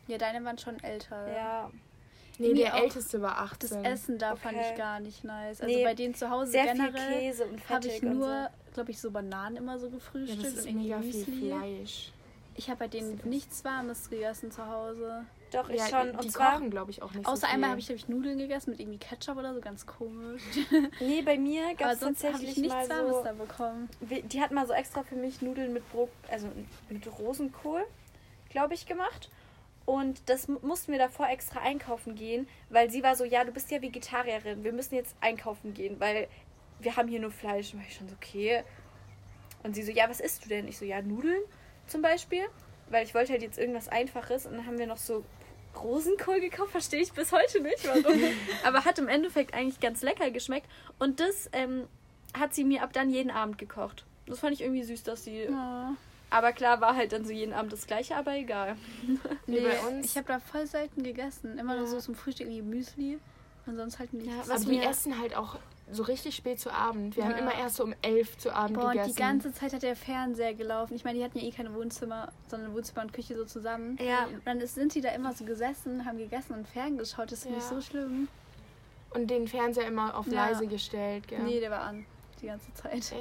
Ja, deine waren schon älter. Ja, Nee, Irgendwie der älteste war Das 18. Essen da fand Okay. ich gar nicht nice. Also Nee, bei denen zu Hause sehr viel generell Käse und habe ich nur, glaube ich, so Bananen immer so ja, gefrühstückt das ist und irgendwie mega viel Müsli. Fleisch. Ich habe bei denen nichts Warmes gegessen zu Hause. so. Doch, ich Ja, schon. die Und zwar, kochen, glaube ich, auch nicht Außer so viel. einmal habe ich, glaube ich, Nudeln gegessen mit irgendwie Ketchup oder so, ganz komisch. *laughs* nee, bei mir gab Aber es sonst habe tatsächlich ich nichts mal Warmes so, da bekommen. die hat mal so extra für mich Nudeln mit Brot, also mit Rosenkohl, glaube ich, gemacht. Und das mu- mussten wir davor extra einkaufen gehen, weil sie war so, ja, du bist ja Vegetarierin, wir müssen jetzt einkaufen gehen, weil wir haben hier nur Fleisch. Und war ich schon so, okay. Und sie so, ja, was isst du denn? Ich so, ja, Nudeln zum Beispiel, weil ich wollte halt jetzt irgendwas Einfaches. Und dann haben wir noch so Rosenkohl gekauft, verstehe ich bis heute nicht, warum. *laughs* Aber hat im Endeffekt eigentlich ganz lecker geschmeckt. Und das ähm, hat sie mir ab dann jeden Abend gekocht. Das fand ich irgendwie süß, dass sie. Ja. Aber klar, war halt dann so jeden Abend das gleiche, aber egal. *laughs* Nee, bei uns- ich habe da voll selten gegessen. Immer nur Ja. so zum Frühstück irgendwie Müsli und sonst halt nichts. Ja, Aber was wir mir- essen halt auch so richtig spät zu Abend. Wir haben Ja. immer erst so um elf zu Abend Boah, und gegessen. die ganze Zeit hat der Fernseher gelaufen. Ich meine, die hatten ja eh keine Wohnzimmer, sondern Wohnzimmer und Küche so zusammen. Ja. Und dann ist, sind die da immer so gesessen, haben gegessen und ferngeschaut. Das finde ich Ja. so schlimm. Und den Fernseher immer auf Ja. leise gestellt, gell? Nee, der war an. Die ganze Zeit. Echt?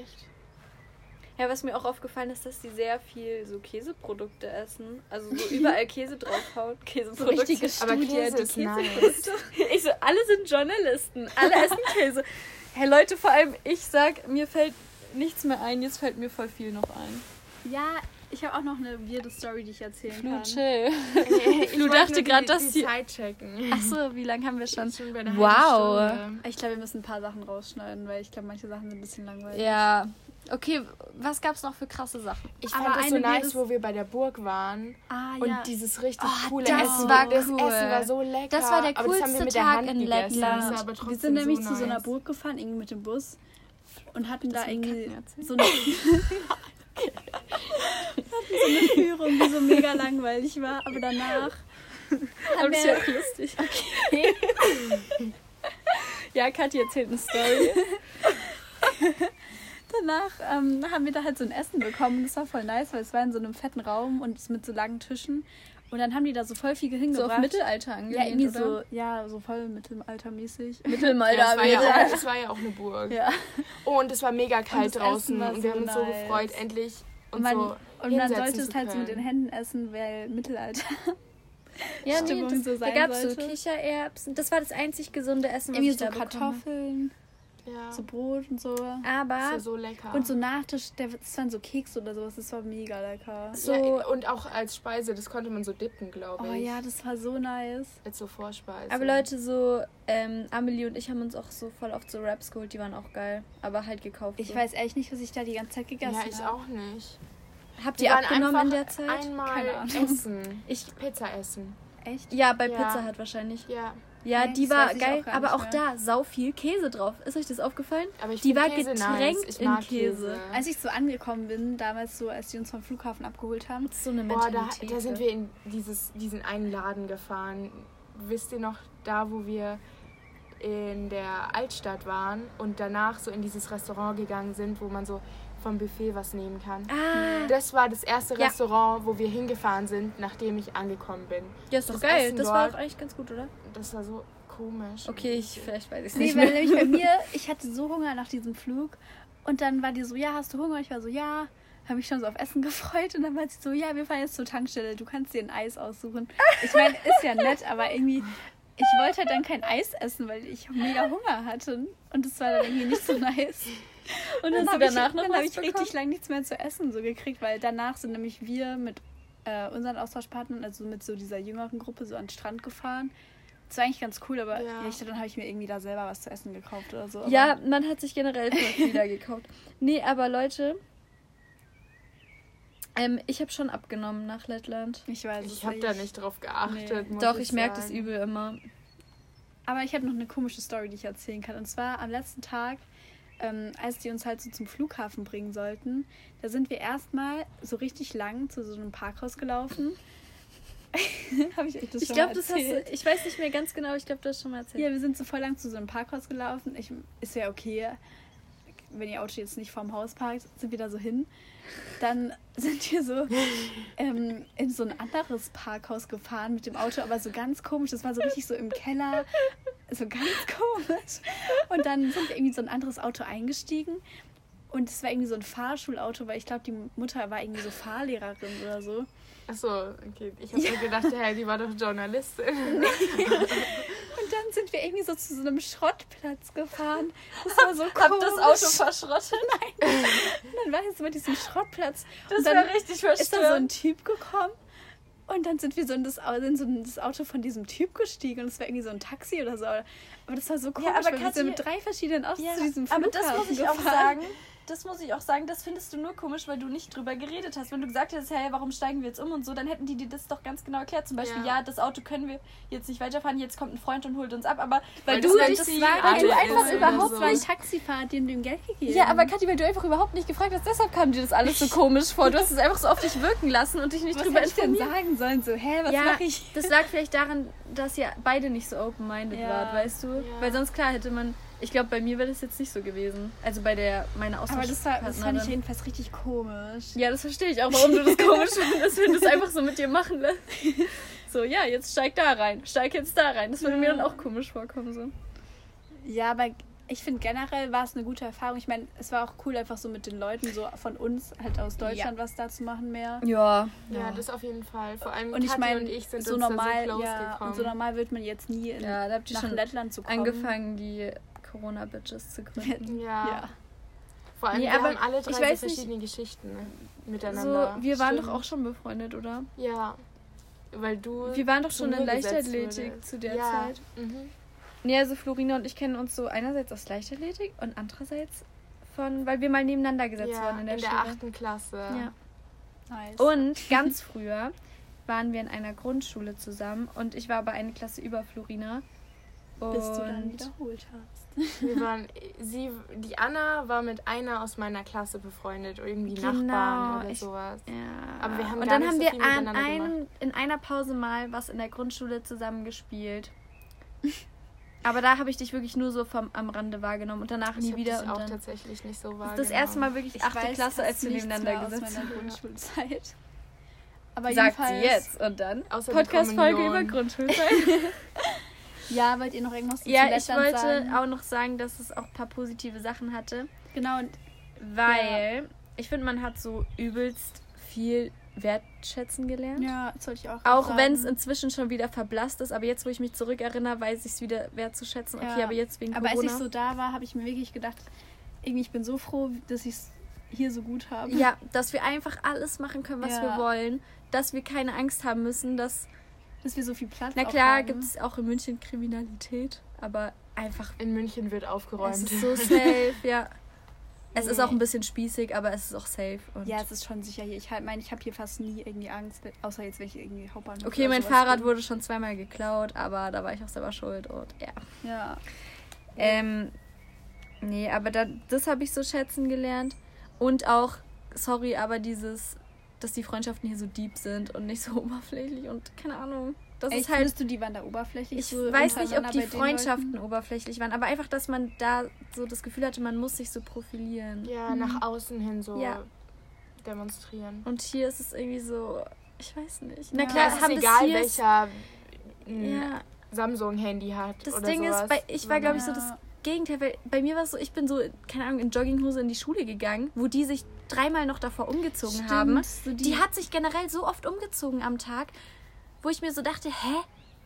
Ja, was mir auch aufgefallen ist, dass die sehr viel so Käseprodukte essen. Also so *laughs* überall Käse draufhauen. Käseprodukte. richtige Aber Käse ist nice. *laughs* Ich so, alle sind Journalisten. Alle essen *laughs* Käse. Hey Leute, vor allem ich sag, mir fällt nichts mehr ein. Jetzt fällt mir voll viel noch ein. Ja, ich habe auch noch eine weirde Story, die ich erzählen Flu, kann. chill. *laughs* Ich Flu dachte die, dass die die- Zeit checken. Achso, wie lange haben wir schon? Schon bei einer Wow. Ich glaube, wir müssen ein paar Sachen rausschneiden, weil ich glaube, manche Sachen sind ein bisschen langweilig. Ja. Okay, was gab's noch für krasse Sachen? Ich Aber fand das so eine nice, wo wir bei der Burg waren. Ah, Und ja. dieses richtig Oh, coole das Essen. war das cool. Essen war so lecker. Das war der aber das haben wir coolste Tag Hand in. Lettland. Aber wir sind nämlich so zu so einer nice. Burg gefahren, irgendwie mit dem Bus. Und hatten da das mit irgendwie so eine, *laughs* hatten so eine Führung, die so mega langweilig war. Aber danach *laughs* Aber das wäre auch lustig. *laughs* ja, Kathi erzählt eine Story. *laughs* danach ähm, haben wir da halt so ein Essen bekommen. Das war voll nice, weil es war in so einem fetten Raum und mit so langen Tischen. Und dann haben die da so voll viel hingebracht. So auf Mittelalter Ja, angelehnt, irgendwie oder? so, ja, so voll mittelaltermäßig. *laughs* Mittelalter. Ja, es, war ja auch, es war ja auch eine Burg. Ja. Oh, und es war mega kalt das draußen. Und wir so haben uns so nice. gefreut, endlich Und uns man, so und man sollte es halt so mit den. Händen essen, weil Mittelalter. *laughs* Ja, nee, Stimmung das, so da sein gab es so. Kichererbsen. Das war das einzig gesunde Essen, was Irgendwie ich so da bekommen habe. Ja, so Brot und so. das Aber war so lecker. Und so Nachtisch, der, das waren so Keks oder sowas, das war mega lecker. so ja, und auch als Speise, das konnte man so dippen, glaube ich. Oh ja, das war so nice. Als so Vorspeise. Aber Leute, so, ähm, Amelie und ich haben uns auch so voll oft so Raps geholt, die waren auch geil. Aber halt gekauft. Ich so. weiß echt nicht, was ich da die ganze Zeit gegessen Ja, habe. ich auch nicht. Habt ihr abgenommen in der Zeit? Einmal Keine Ahnung. essen. *laughs* Ich, Pizza essen. Echt? ja, bei Ja. Pizza Hut wahrscheinlich. Ja. Ja, Nee, die war geil, auch aber auch mehr. da sau viel Käse drauf. Ist euch das aufgefallen? Aber ich Die war Käse getränkt nice. Ich in mag Käse. Als ich so angekommen bin, damals so, als die uns vom Flughafen abgeholt haben, so eine Boah, da, Mentalität. da sind wir in dieses, diesen einen Laden gefahren. Wisst ihr noch, da wo wir in der Altstadt waren und danach so in dieses Restaurant gegangen sind, wo man so vom Buffet was nehmen kann. ah, Das war das erste Ja. Restaurant, wo wir hingefahren sind, nachdem ich angekommen bin. ja, ist doch das geil. Essen Das war auch eigentlich ganz gut, oder? Das war so komisch. Okay, ich, vielleicht weiß ich es Nee, nicht weil mehr. nämlich bei mir, *laughs* ich hatte so Hunger nach diesem Flug. Und dann war die so, ja, hast du Hunger? Ich war so, ja. Habe mich schon so auf Essen *laughs* gefreut. Und dann war sie so, ja, wir fahren jetzt zur Tankstelle. Du kannst dir ein Eis aussuchen. Ich meine, ist ja nett, aber irgendwie, ich wollte halt dann kein Eis essen, weil ich mega Hunger hatte. Und das war dann irgendwie nicht so nice. Und Dann hast du habe ich, danach noch dann hab was ich bekommen? richtig lang nichts mehr zu essen so gekriegt, weil danach sind nämlich wir mit äh, unseren Austauschpartnern, also mit so dieser jüngeren Gruppe, so an den Strand gefahren. Das war eigentlich ganz cool, aber Ja. ja. ich, dann habe ich mir irgendwie da selber was zu essen gekauft oder so. Aber Ja, man hat sich generell wieder gekauft. *laughs* Nee, aber Leute, ähm, ich habe schon abgenommen nach Lettland. Ich weiß Ich habe da nicht drauf geachtet. muss Doch, ich merke das übel immer. Aber ich habe noch eine komische Story, die ich erzählen kann. Und zwar am letzten Tag, ähm, als die uns halt so zum Flughafen bringen sollten, da sind wir erstmal so richtig lang zu so einem Parkhaus gelaufen. *laughs* habe ich euch das Ich schon glaube, mal das hast erzählt? du, ich weiß nicht mehr ganz genau, ich glaube, du hast schon mal erzählt. Ja, wir sind so voll lang zu so einem Parkhaus gelaufen. Ich, ist ja okay, wenn ihr Auto jetzt nicht vorm Haus parkt, sind wir da so hin. Dann *laughs* sind wir so ähm, in so ein anderes Parkhaus gefahren mit dem Auto, aber so ganz komisch. Das war so richtig so im Keller, so ganz *laughs* komisch. Und dann sind wir irgendwie in so ein anderes Auto eingestiegen. Und es war irgendwie so ein Fahrschulauto, weil ich glaube, die Mutter war irgendwie so Fahrlehrerin oder so. Achso, okay. Ich habe mir gedacht, hey, die war doch Journalistin. *laughs* Und dann sind wir irgendwie so zu so einem Schrottplatz gefahren. Das war so komisch. verschrottet? Und dann war es bei diesem Schrottplatz. Das wäre richtig ist da so ein verstörend. Typ gekommen. Und dann sind wir so in das, in so in das Auto von diesem Typ gestiegen. Und es war irgendwie so ein Taxi oder so. Aber das war so komisch, aber weil wir Kathi- sind mit drei verschiedenen Autos Ja, zu diesem aber Flughafen das muss ich auch gefahren. sagen. Das muss ich auch sagen, das findest du nur komisch, weil du nicht drüber geredet hast. Wenn du gesagt hättest, hey, warum steigen wir jetzt um und so, dann hätten die dir das doch ganz genau erklärt. Zum Beispiel, Ja. ja, das Auto können wir jetzt nicht weiterfahren, jetzt kommt ein Freund und holt uns ab. Aber weil, Weil du das Taxi war, weil du einfach ist überhaupt Das war ein so. Taxifahrer, dem dem Geld gegeben. Ja, aber Kathi, weil du einfach überhaupt nicht gefragt hast, deshalb kam dir das alles so komisch vor. Du hast es einfach so auf dich wirken lassen und dich nicht was drüber informiert. sagen sollen? So, hä, was ja, mache ich? das lag vielleicht daran, dass ihr beide nicht so open-minded Ja. wart, weißt du? Ja. Weil sonst klar hätte man, ich glaube, bei mir wäre das jetzt nicht so gewesen. Also bei der, meiner Aber das, war, das fand ich Austauschpartnerin. jedenfalls richtig komisch. Ja, das verstehe ich auch, warum du das komisch findest, wenn du es einfach so mit dir machen lässt. So, ja, jetzt steig da rein, steig jetzt da rein. Das würde mir Ja. dann auch komisch vorkommen. So. Ja, aber ich finde generell war es eine gute Erfahrung. Ich meine, es war auch cool, einfach so mit den Leuten so von uns, halt aus Deutschland, was da zu machen mehr. Ja, Ja, das auf jeden Fall. Vor allem Und ich meine, und ich sind so uns normal, da so close ja, gekommen. und so normal wird man jetzt nie in, ja, da habt ihr nach schon Lettland zu kommen. angefangen, die Corona-Bitches zu gründen. *laughs* ja. Ja. Vor allem, Nee, wir aber haben alle drei so weiß nicht- verschiedene Geschichten ne, So, miteinander. wir waren Stimmt. doch auch schon befreundet, oder? Ja. Weil du. Wir waren doch schon in Leichtathletik zu der ja. Zeit. Mhm. Nee, also Florina und ich kennen uns so einerseits aus Leichtathletik und andererseits von, weil wir mal nebeneinander gesetzt Ja, wurden in der Schule. achten Klasse. Ja. Nice. Und *laughs* ganz früher waren wir in einer Grundschule zusammen und ich war aber eine Klasse über Florina. Und bis du dann wiederholt hast. Wir waren, sie, die Anna war mit einer aus meiner Klasse befreundet, irgendwie Genau, Nachbarn oder ich- sowas. Ja. Aber wir haben und dann haben so wir an einem, in einer Pause mal was in der Grundschule zusammen gespielt. *laughs* Aber da habe ich dich wirklich nur so vom, am Rande wahrgenommen und danach Ich nie wieder. Und auch dann, tatsächlich nicht so das wahrgenommen. ist das erste Mal wirklich Ich achte weiß Klasse, als wir nebeneinander gesessen haben. Grundschulzeit. *laughs* Aber Sagt sie jetzt. Und dann Podcast-Folge über Grundschulzeit. *laughs* Ja, wollt ihr noch irgendwas zu ja, ich Lettland wollte sagen? auch noch sagen, dass es auch ein paar positive Sachen hatte. Genau, und Weil ich finde, man hat so übelst viel wertschätzen gelernt. ja, das wollte ich auch Auch sagen. wenn es inzwischen schon wieder verblasst ist, aber jetzt, wo ich mich zurückerinnere, weiß ich es wieder wertzuschätzen. Okay, Ja. aber jetzt wegen Aber als Corona. ich so da war, habe ich mir wirklich gedacht, irgendwie, ich bin so froh, dass ich es hier so gut habe. ja, dass wir einfach alles machen können, was Ja. wir wollen. Dass wir keine Angst haben müssen, dass. Dass wir so viel Platz Na auch klar, haben. gibt es auch in München Kriminalität, aber einfach. In München wird aufgeräumt. Es ist so safe, ja. *laughs* Es ist Nee. auch ein bisschen spießig, aber es ist auch safe. Und Ja, es ist schon sicher hier. Ich halt- meine, ich habe hier fast nie irgendwie Angst, außer jetzt, wenn ich irgendwie Hauptbahnhof okay, mein Fahrrad bin. wurde schon zweimal geklaut, aber da war ich auch selber schuld und ja. Ja. Ähm, nee, aber da, das habe ich so schätzen gelernt. Und auch, sorry, aber dieses, dass die Freundschaften hier so deep sind und nicht so *laughs* oberflächlich und keine Ahnung. Das Echt, ist halt. findest du, die waren da oberflächlich? Ich so weiß nicht, ob die Freundschaften oberflächlich waren, aber einfach, dass man da so das Gefühl hatte, man muss sich so profilieren. ja, nach außen hin so Ja. demonstrieren. Und hier ist es irgendwie so, ich weiß nicht. Na Ja, klar, es ist egal, welcher ja, Samsung-Handy hat. das oder Ding sowas. ist, bei, ich war, glaube ich, so das Gegenteil, weil bei mir war es so, ich bin so, keine Ahnung, in Jogginghose in die Schule gegangen, wo die sich dreimal noch davor umgezogen Stimmt, haben. so Die hat sich generell so oft umgezogen am Tag, wo ich mir so dachte, hä?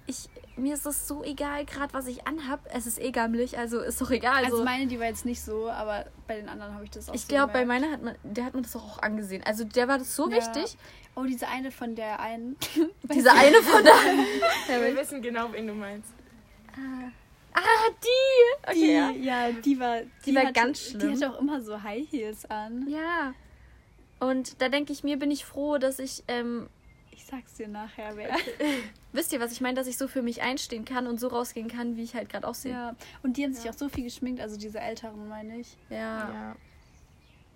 Ich, mir ist es so egal, gerade was ich anhab. Es ist eh gammelig, also ist doch egal. Also so. meine, die war jetzt nicht so, aber bei den anderen habe ich das auch ich so glaube, bei meiner hat man, der hat man das auch angesehen. Also der war das so Ja. wichtig. Oh, diese eine von der einen. Dieser eine von da. *laughs* Wir wissen genau, wen du meinst. ah, die! Okay, Die, ja. ja, die war, die, war hatte, ganz schlimm. Die hatte auch immer so High Heels an. Ja. Und da denke ich mir, bin ich froh, dass ich, ähm, Ich sag's dir nachher, wer. *laughs* wisst ihr, was ich meine, dass ich so für mich einstehen kann und so rausgehen kann, wie ich halt gerade aussehe. Ja. Und die haben sich auch so viel geschminkt, also diese Älteren, meine ich. Ja. Ja.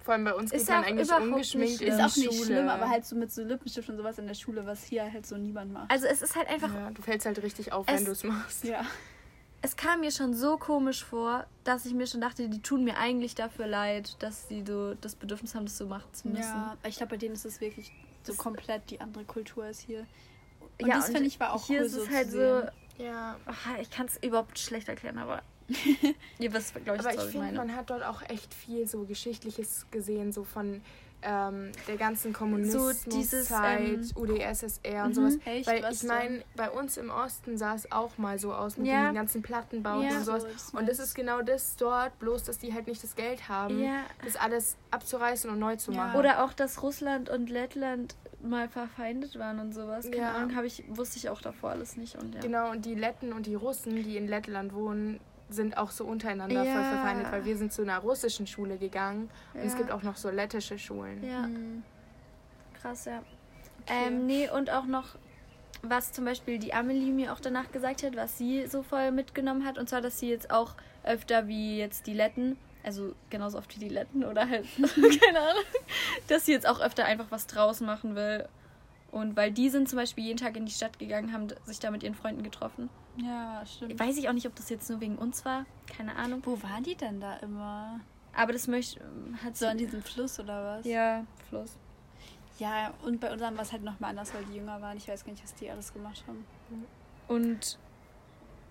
Vor allem bei uns Ist geht man eigentlich ungeschminkt nicht in Ist die auch nicht Schule. schlimm, aber halt so mit so Lippenstift und sowas in der Schule, was hier halt so niemand macht. Also es ist halt einfach, Ja, du fällst halt richtig auf, Es- wenn du es machst. ja. Es kam mir schon so komisch vor, dass ich mir schon dachte, die tun mir eigentlich dafür leid, dass sie so das Bedürfnis haben, das so machen zu müssen. Ja, ich glaube, bei denen ist es wirklich so Das- komplett die andere Kultur ist hier. Und Ja, das finde ich war auch hier cool ist so es zu halt so, sehen. Ja. Ach, ich kann es überhaupt schlecht erklären, aber *laughs* ihr wisst, glaube ich, Aber ich was ich finde, meine. man hat dort auch echt viel so Geschichtliches gesehen, so von ähm, der ganzen Kommunismuszeit, dieses, ähm, UdSSR und mhm. sowas. Echt? Weil ich meine, bei uns im Osten sah es auch mal so aus mit Ja. den ganzen Plattenbauten Ja. und sowas. So, Und das ist genau das dort, bloß dass die halt nicht das Geld haben, Ja. das alles abzureißen und neu zu machen. Oder auch, dass Russland und Lettland mal verfeindet waren und sowas. Keine Ja. Ahnung, habe ich, wusste ich auch davor alles nicht. Und ja. Genau, und die Letten und die Russen, die in Lettland wohnen, sind auch so untereinander Ja. voll verfeindet, weil wir sind zu einer russischen Schule gegangen und es Ja. gibt auch noch so lettische Schulen. Ja, Mhm. krass, ja. Ähm, nee, und auch noch, was zum Beispiel die Amelie mir auch danach gesagt hat, was sie so voll mitgenommen hat. Und zwar, dass sie jetzt auch öfter wie jetzt die Letten, also genauso oft wie die Letten oder halt, *laughs* keine Ahnung, dass sie jetzt auch öfter einfach was draußen machen will. Und weil die sind zum Beispiel jeden Tag in die Stadt gegangen, haben sich da mit ihren Freunden getroffen. Ja, stimmt. Weiß ich auch nicht, ob das jetzt nur wegen uns war. Keine Ahnung. Wo waren die denn da immer? Aber das möchte hat So an diesem Fluss oder was? Ja, Fluss. Ja, und bei unseren war es halt nochmal anders, weil die jünger waren. Ich weiß gar nicht, was die alles gemacht haben. Und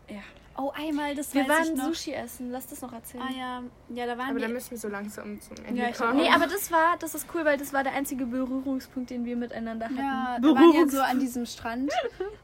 ja. Oh, einmal, das Wir weiß ich waren noch. Sushi essen. Lass das noch erzählen. Ah ja, ja, da waren Aber wir. da müssen wir so langsam zum Ende Ja, kommen. Nee, aber das war, das ist cool, weil das war der einzige Berührungspunkt, den wir miteinander hatten. ja, da waren wir so an diesem Strand.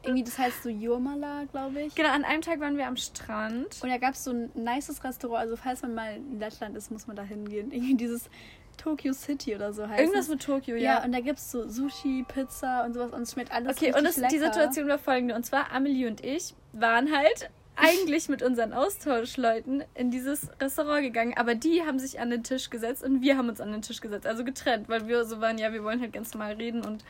Irgendwie, das heißt so Jurmala, glaube ich. Genau, an einem Tag waren wir am Strand. Und da gab es so ein nices Restaurant. Also, falls man mal in Lettland ist, muss man da hingehen. Irgendwie dieses Tokyo City oder so heißt Irgendwas es. mit Tokio, Ja, ja. und da gibt es so Sushi, Pizza und sowas. Und es schmeckt alles okay, und das, lecker. die Situation war folgende. Und zwar, Amelie und ich waren halt *laughs* eigentlich mit unseren Austauschleuten in dieses Restaurant gegangen. Aber die haben sich an den Tisch gesetzt und wir haben uns an den Tisch gesetzt. Also getrennt, weil wir so waren, ja, wir wollen halt ganz normal reden und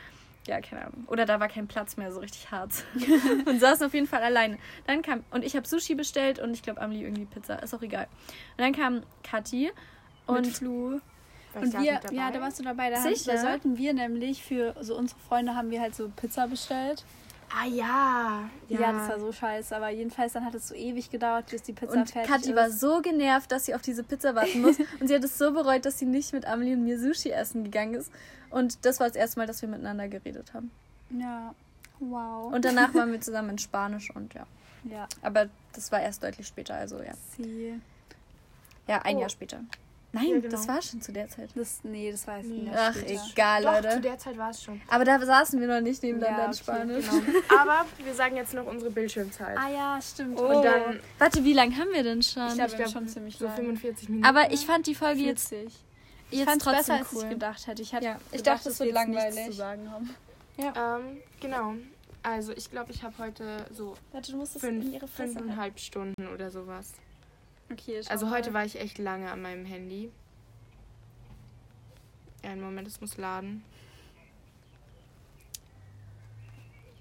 ja, keine Ahnung. Oder da war kein Platz mehr, so richtig hart. *laughs* und saßen auf jeden Fall alleine. Dann kam, und ich habe Sushi bestellt und ich glaube Amelie irgendwie Pizza, ist auch egal. Und dann kam Kathi Und und Flu. War ich Und da wir, dabei? ja, da warst du dabei. Da, haben, da sollten wir nämlich für so unsere Freunde haben wir halt so Pizza bestellt. Ah ja. Ja. das war so scheiße. Aber jedenfalls dann hat es so ewig gedauert, bis die Pizza Und fertig Kathi ist. war so genervt, dass sie auf diese Pizza warten muss. *laughs* und sie hat es so bereut, dass sie nicht mit Amelie und mir Sushi essen gegangen ist. Und das war das erste Mal, dass wir miteinander geredet haben. Ja. Wow. Und danach waren wir *laughs* zusammen in Spanisch und ja. ja. Aber das war erst deutlich später, also ja. Sie. Ja, ein Oh. Jahr später. Nein, Ja, genau. das war schon zu der Zeit. Das, nee, das war jetzt Nee. Jahr Ach, später. egal, Doch, Leute. zu der Zeit war es schon. Aber da saßen wir noch nicht nebeneinander Ja, in okay, Spanisch. Genau. *laughs* Aber wir sagen jetzt noch unsere Bildschirmzeit. Ah ja, stimmt. Oh. Und dann Warte, wie lange haben wir denn schon? Ich glaube, Ich wir glaub, schon ziemlich so lang. 45 Minuten. Aber ich fand die Folge jetzt, 40. Ich jetzt fand es trotzdem besser, als cool. ich gedacht hätte. Ich, hatte Ja, ich gedacht, dachte, es wird langweilig. zu sagen haben. ähm, genau. Also ich glaube, ich habe heute so Warte, du musst es in fünf, fünfeinhalb Stunden oder sowas. Okay, Also heute war ich echt lange an meinem Handy. Einen Moment, es muss laden.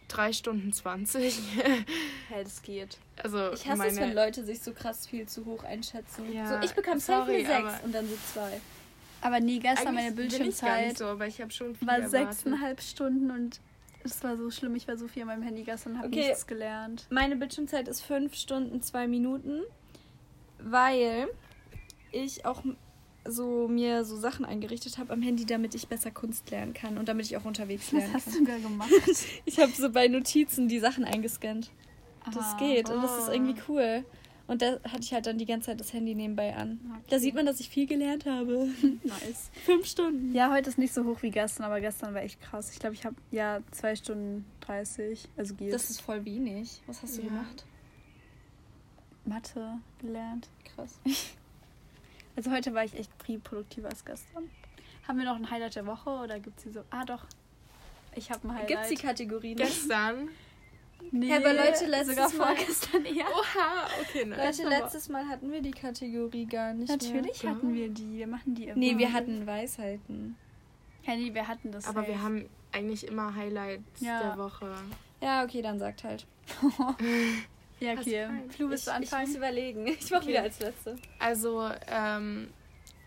Drei Stunden 20. *laughs* Hey, das geht. also Ich hasse meine, es, wenn Leute sich so krass viel zu hoch einschätzen. Ja, so, ich bekam safe sorry, eine 6 aber- und dann so 2. Aber nee, gestern meine Bildschirmzeit so, aber ich habe schon viel war sechseinhalb Stunden und es war so schlimm. Ich war so viel an meinem Handy gestern und habe Okay. nichts gelernt. Meine Bildschirmzeit ist 5 Stunden 2 Minuten, weil ich auch so mir so Sachen eingerichtet habe am Handy, damit ich besser Kunst lernen kann und damit ich auch unterwegs Was lernen hast kann. du da gemacht? *laughs* Ich habe so bei Notizen die Sachen eingescannt. Das Aha. geht und das ist Ah. irgendwie cool. Und da hatte ich halt dann die ganze Zeit das Handy nebenbei an. Okay. Da sieht man, dass ich viel gelernt habe. *laughs* Nice. *laughs* Fünf Stunden. Ja, heute ist nicht so hoch wie gestern, aber gestern war echt krass. Ich glaube, ich habe ja zwei Stunden 30. Also geht. Das ist voll wenig. Was hast du Ja. gemacht? Mathe gelernt. Krass. *laughs* Also heute war ich echt viel produktiver als gestern. Haben wir noch ein Highlight der Woche oder gibt es die so? Ah, doch. Ich habe ein Highlight. Gibt's die Kategorien? Gestern. Nee, Ja, aber Leute, letztes sogar Mal- vorgestern eher. Oha, okay, nice. Leute, letztes Mal hatten wir die Kategorie gar nicht Natürlich mehr. hatten wir die. Wir machen die immer. Nee, wir hatten Weisheiten. Ja, nee, wir hatten das. Aber safe. wir haben eigentlich immer Highlights Ja. der Woche. Ja, okay, dann sagt halt. *laughs* Ja, okay. Flu, willst du ich, ich muss anfangen? überlegen. *laughs* Ich mach Okay. wieder als Letzte. Also, ähm,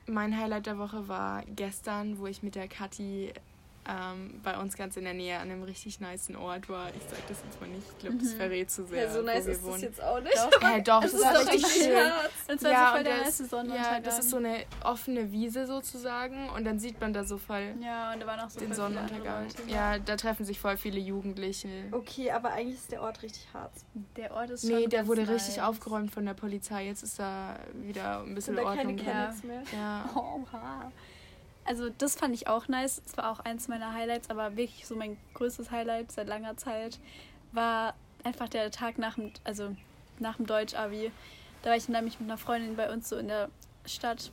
mein Highlight der Woche war gestern, wo ich mit der Kathi ähm, bei uns ganz in der Nähe an einem richtig niceen Ort war. Ich sag das jetzt mal nicht, ich glaube, das Mhm. verrät zu sehr, Ja, so wo nice wir ist das wohnen. jetzt auch nicht. Doch. Hä, doch, Es das ist war doch richtig schön. Das war Ja, so voll und der das- nice Sonnenuntergang. Ja, das ist so eine offene Wiese sozusagen und dann sieht man da so voll Ja, und da waren auch so den Sonnenuntergang. Leute. Ja, da treffen sich voll viele Jugendliche. Okay, aber eigentlich ist der Ort richtig hart. Der Ort ist Nee, schon der ganz wurde nice. richtig aufgeräumt von der Polizei. Jetzt ist da wieder ein bisschen Sind da keine Ordnung drin. Cannons mehr? Ja. Oha. Also das fand ich auch nice. Das war auch eins meiner Highlights, aber wirklich so mein größtes Highlight seit langer Zeit war einfach der Tag nach dem, also nach dem Deutsch-Abi. Da war ich nämlich mit einer Freundin bei uns so in der Stadt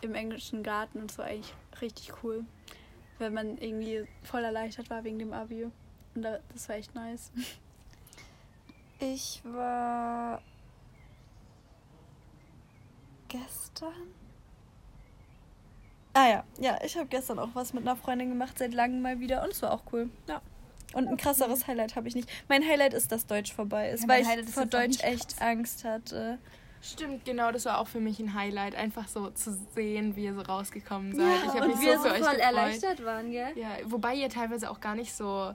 im englischen Garten und es war eigentlich richtig cool, weil man irgendwie voll erleichtert war wegen dem Abi. Und da, das war echt nice. Ich war gestern. Ah ja, ja, ich habe gestern auch was mit einer Freundin gemacht, seit langem mal wieder und es war auch cool. Ja. Und ein krasseres Highlight habe ich nicht. Mein Highlight ist, dass Deutsch vorbei ist, Ja, weil ich ist vor Deutsch echt Angst hatte. Stimmt, genau, das war auch für mich ein Highlight, einfach so zu sehen, wie ihr so rausgekommen seid. ich habe und mich wir so so für euch voll gefreut. erleichtert waren, gell? Ja, wobei ihr teilweise auch gar nicht so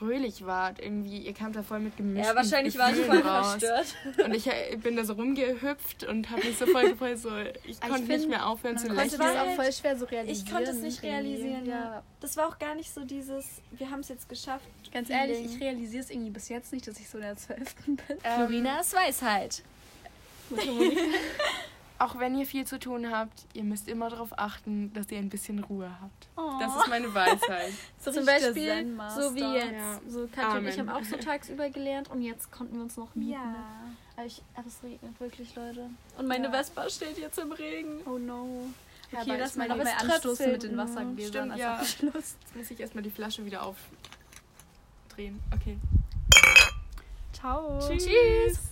fröhlich wart. Irgendwie, ihr kamt da voll mit gemischten Ja, wahrscheinlich war ich Gefühlen voll raus. verstört. Und ich äh, bin da so rumgehüpft und habe mich so voll gefreut, so ich Aber konnte ich nicht find, mehr aufhören zu lächeln. das auch voll schwer so realisieren. Ich konnte es nicht realisieren, ja. ja. Das war auch gar nicht so dieses, wir haben es jetzt geschafft. Ganz Feeling. ehrlich, ich realisiere es irgendwie bis jetzt nicht, dass ich so in der 12. bin. Ähm, Florinas Weisheit. *laughs* Auch wenn ihr viel zu tun habt, ihr müsst immer darauf achten, dass ihr ein bisschen Ruhe habt. Oh. Das ist meine Weisheit. so *laughs* Zum Beispiel, so wie jetzt. Ja. So Katja und ich haben auch so tagsüber gelernt und jetzt konnten wir uns noch mieten. Ja. Aber, ich, aber es regnet wirklich, Leute. Und meine Ja. Vespa steht jetzt im Regen. Oh no. Ja, Okay, lass ist mal aber es anstoßen mit den. Wassergläsern Stimmt, als ja. auf Schluss. Jetzt muss ich erstmal die Flasche wieder aufdrehen. Okay. Ciao. Tschüss.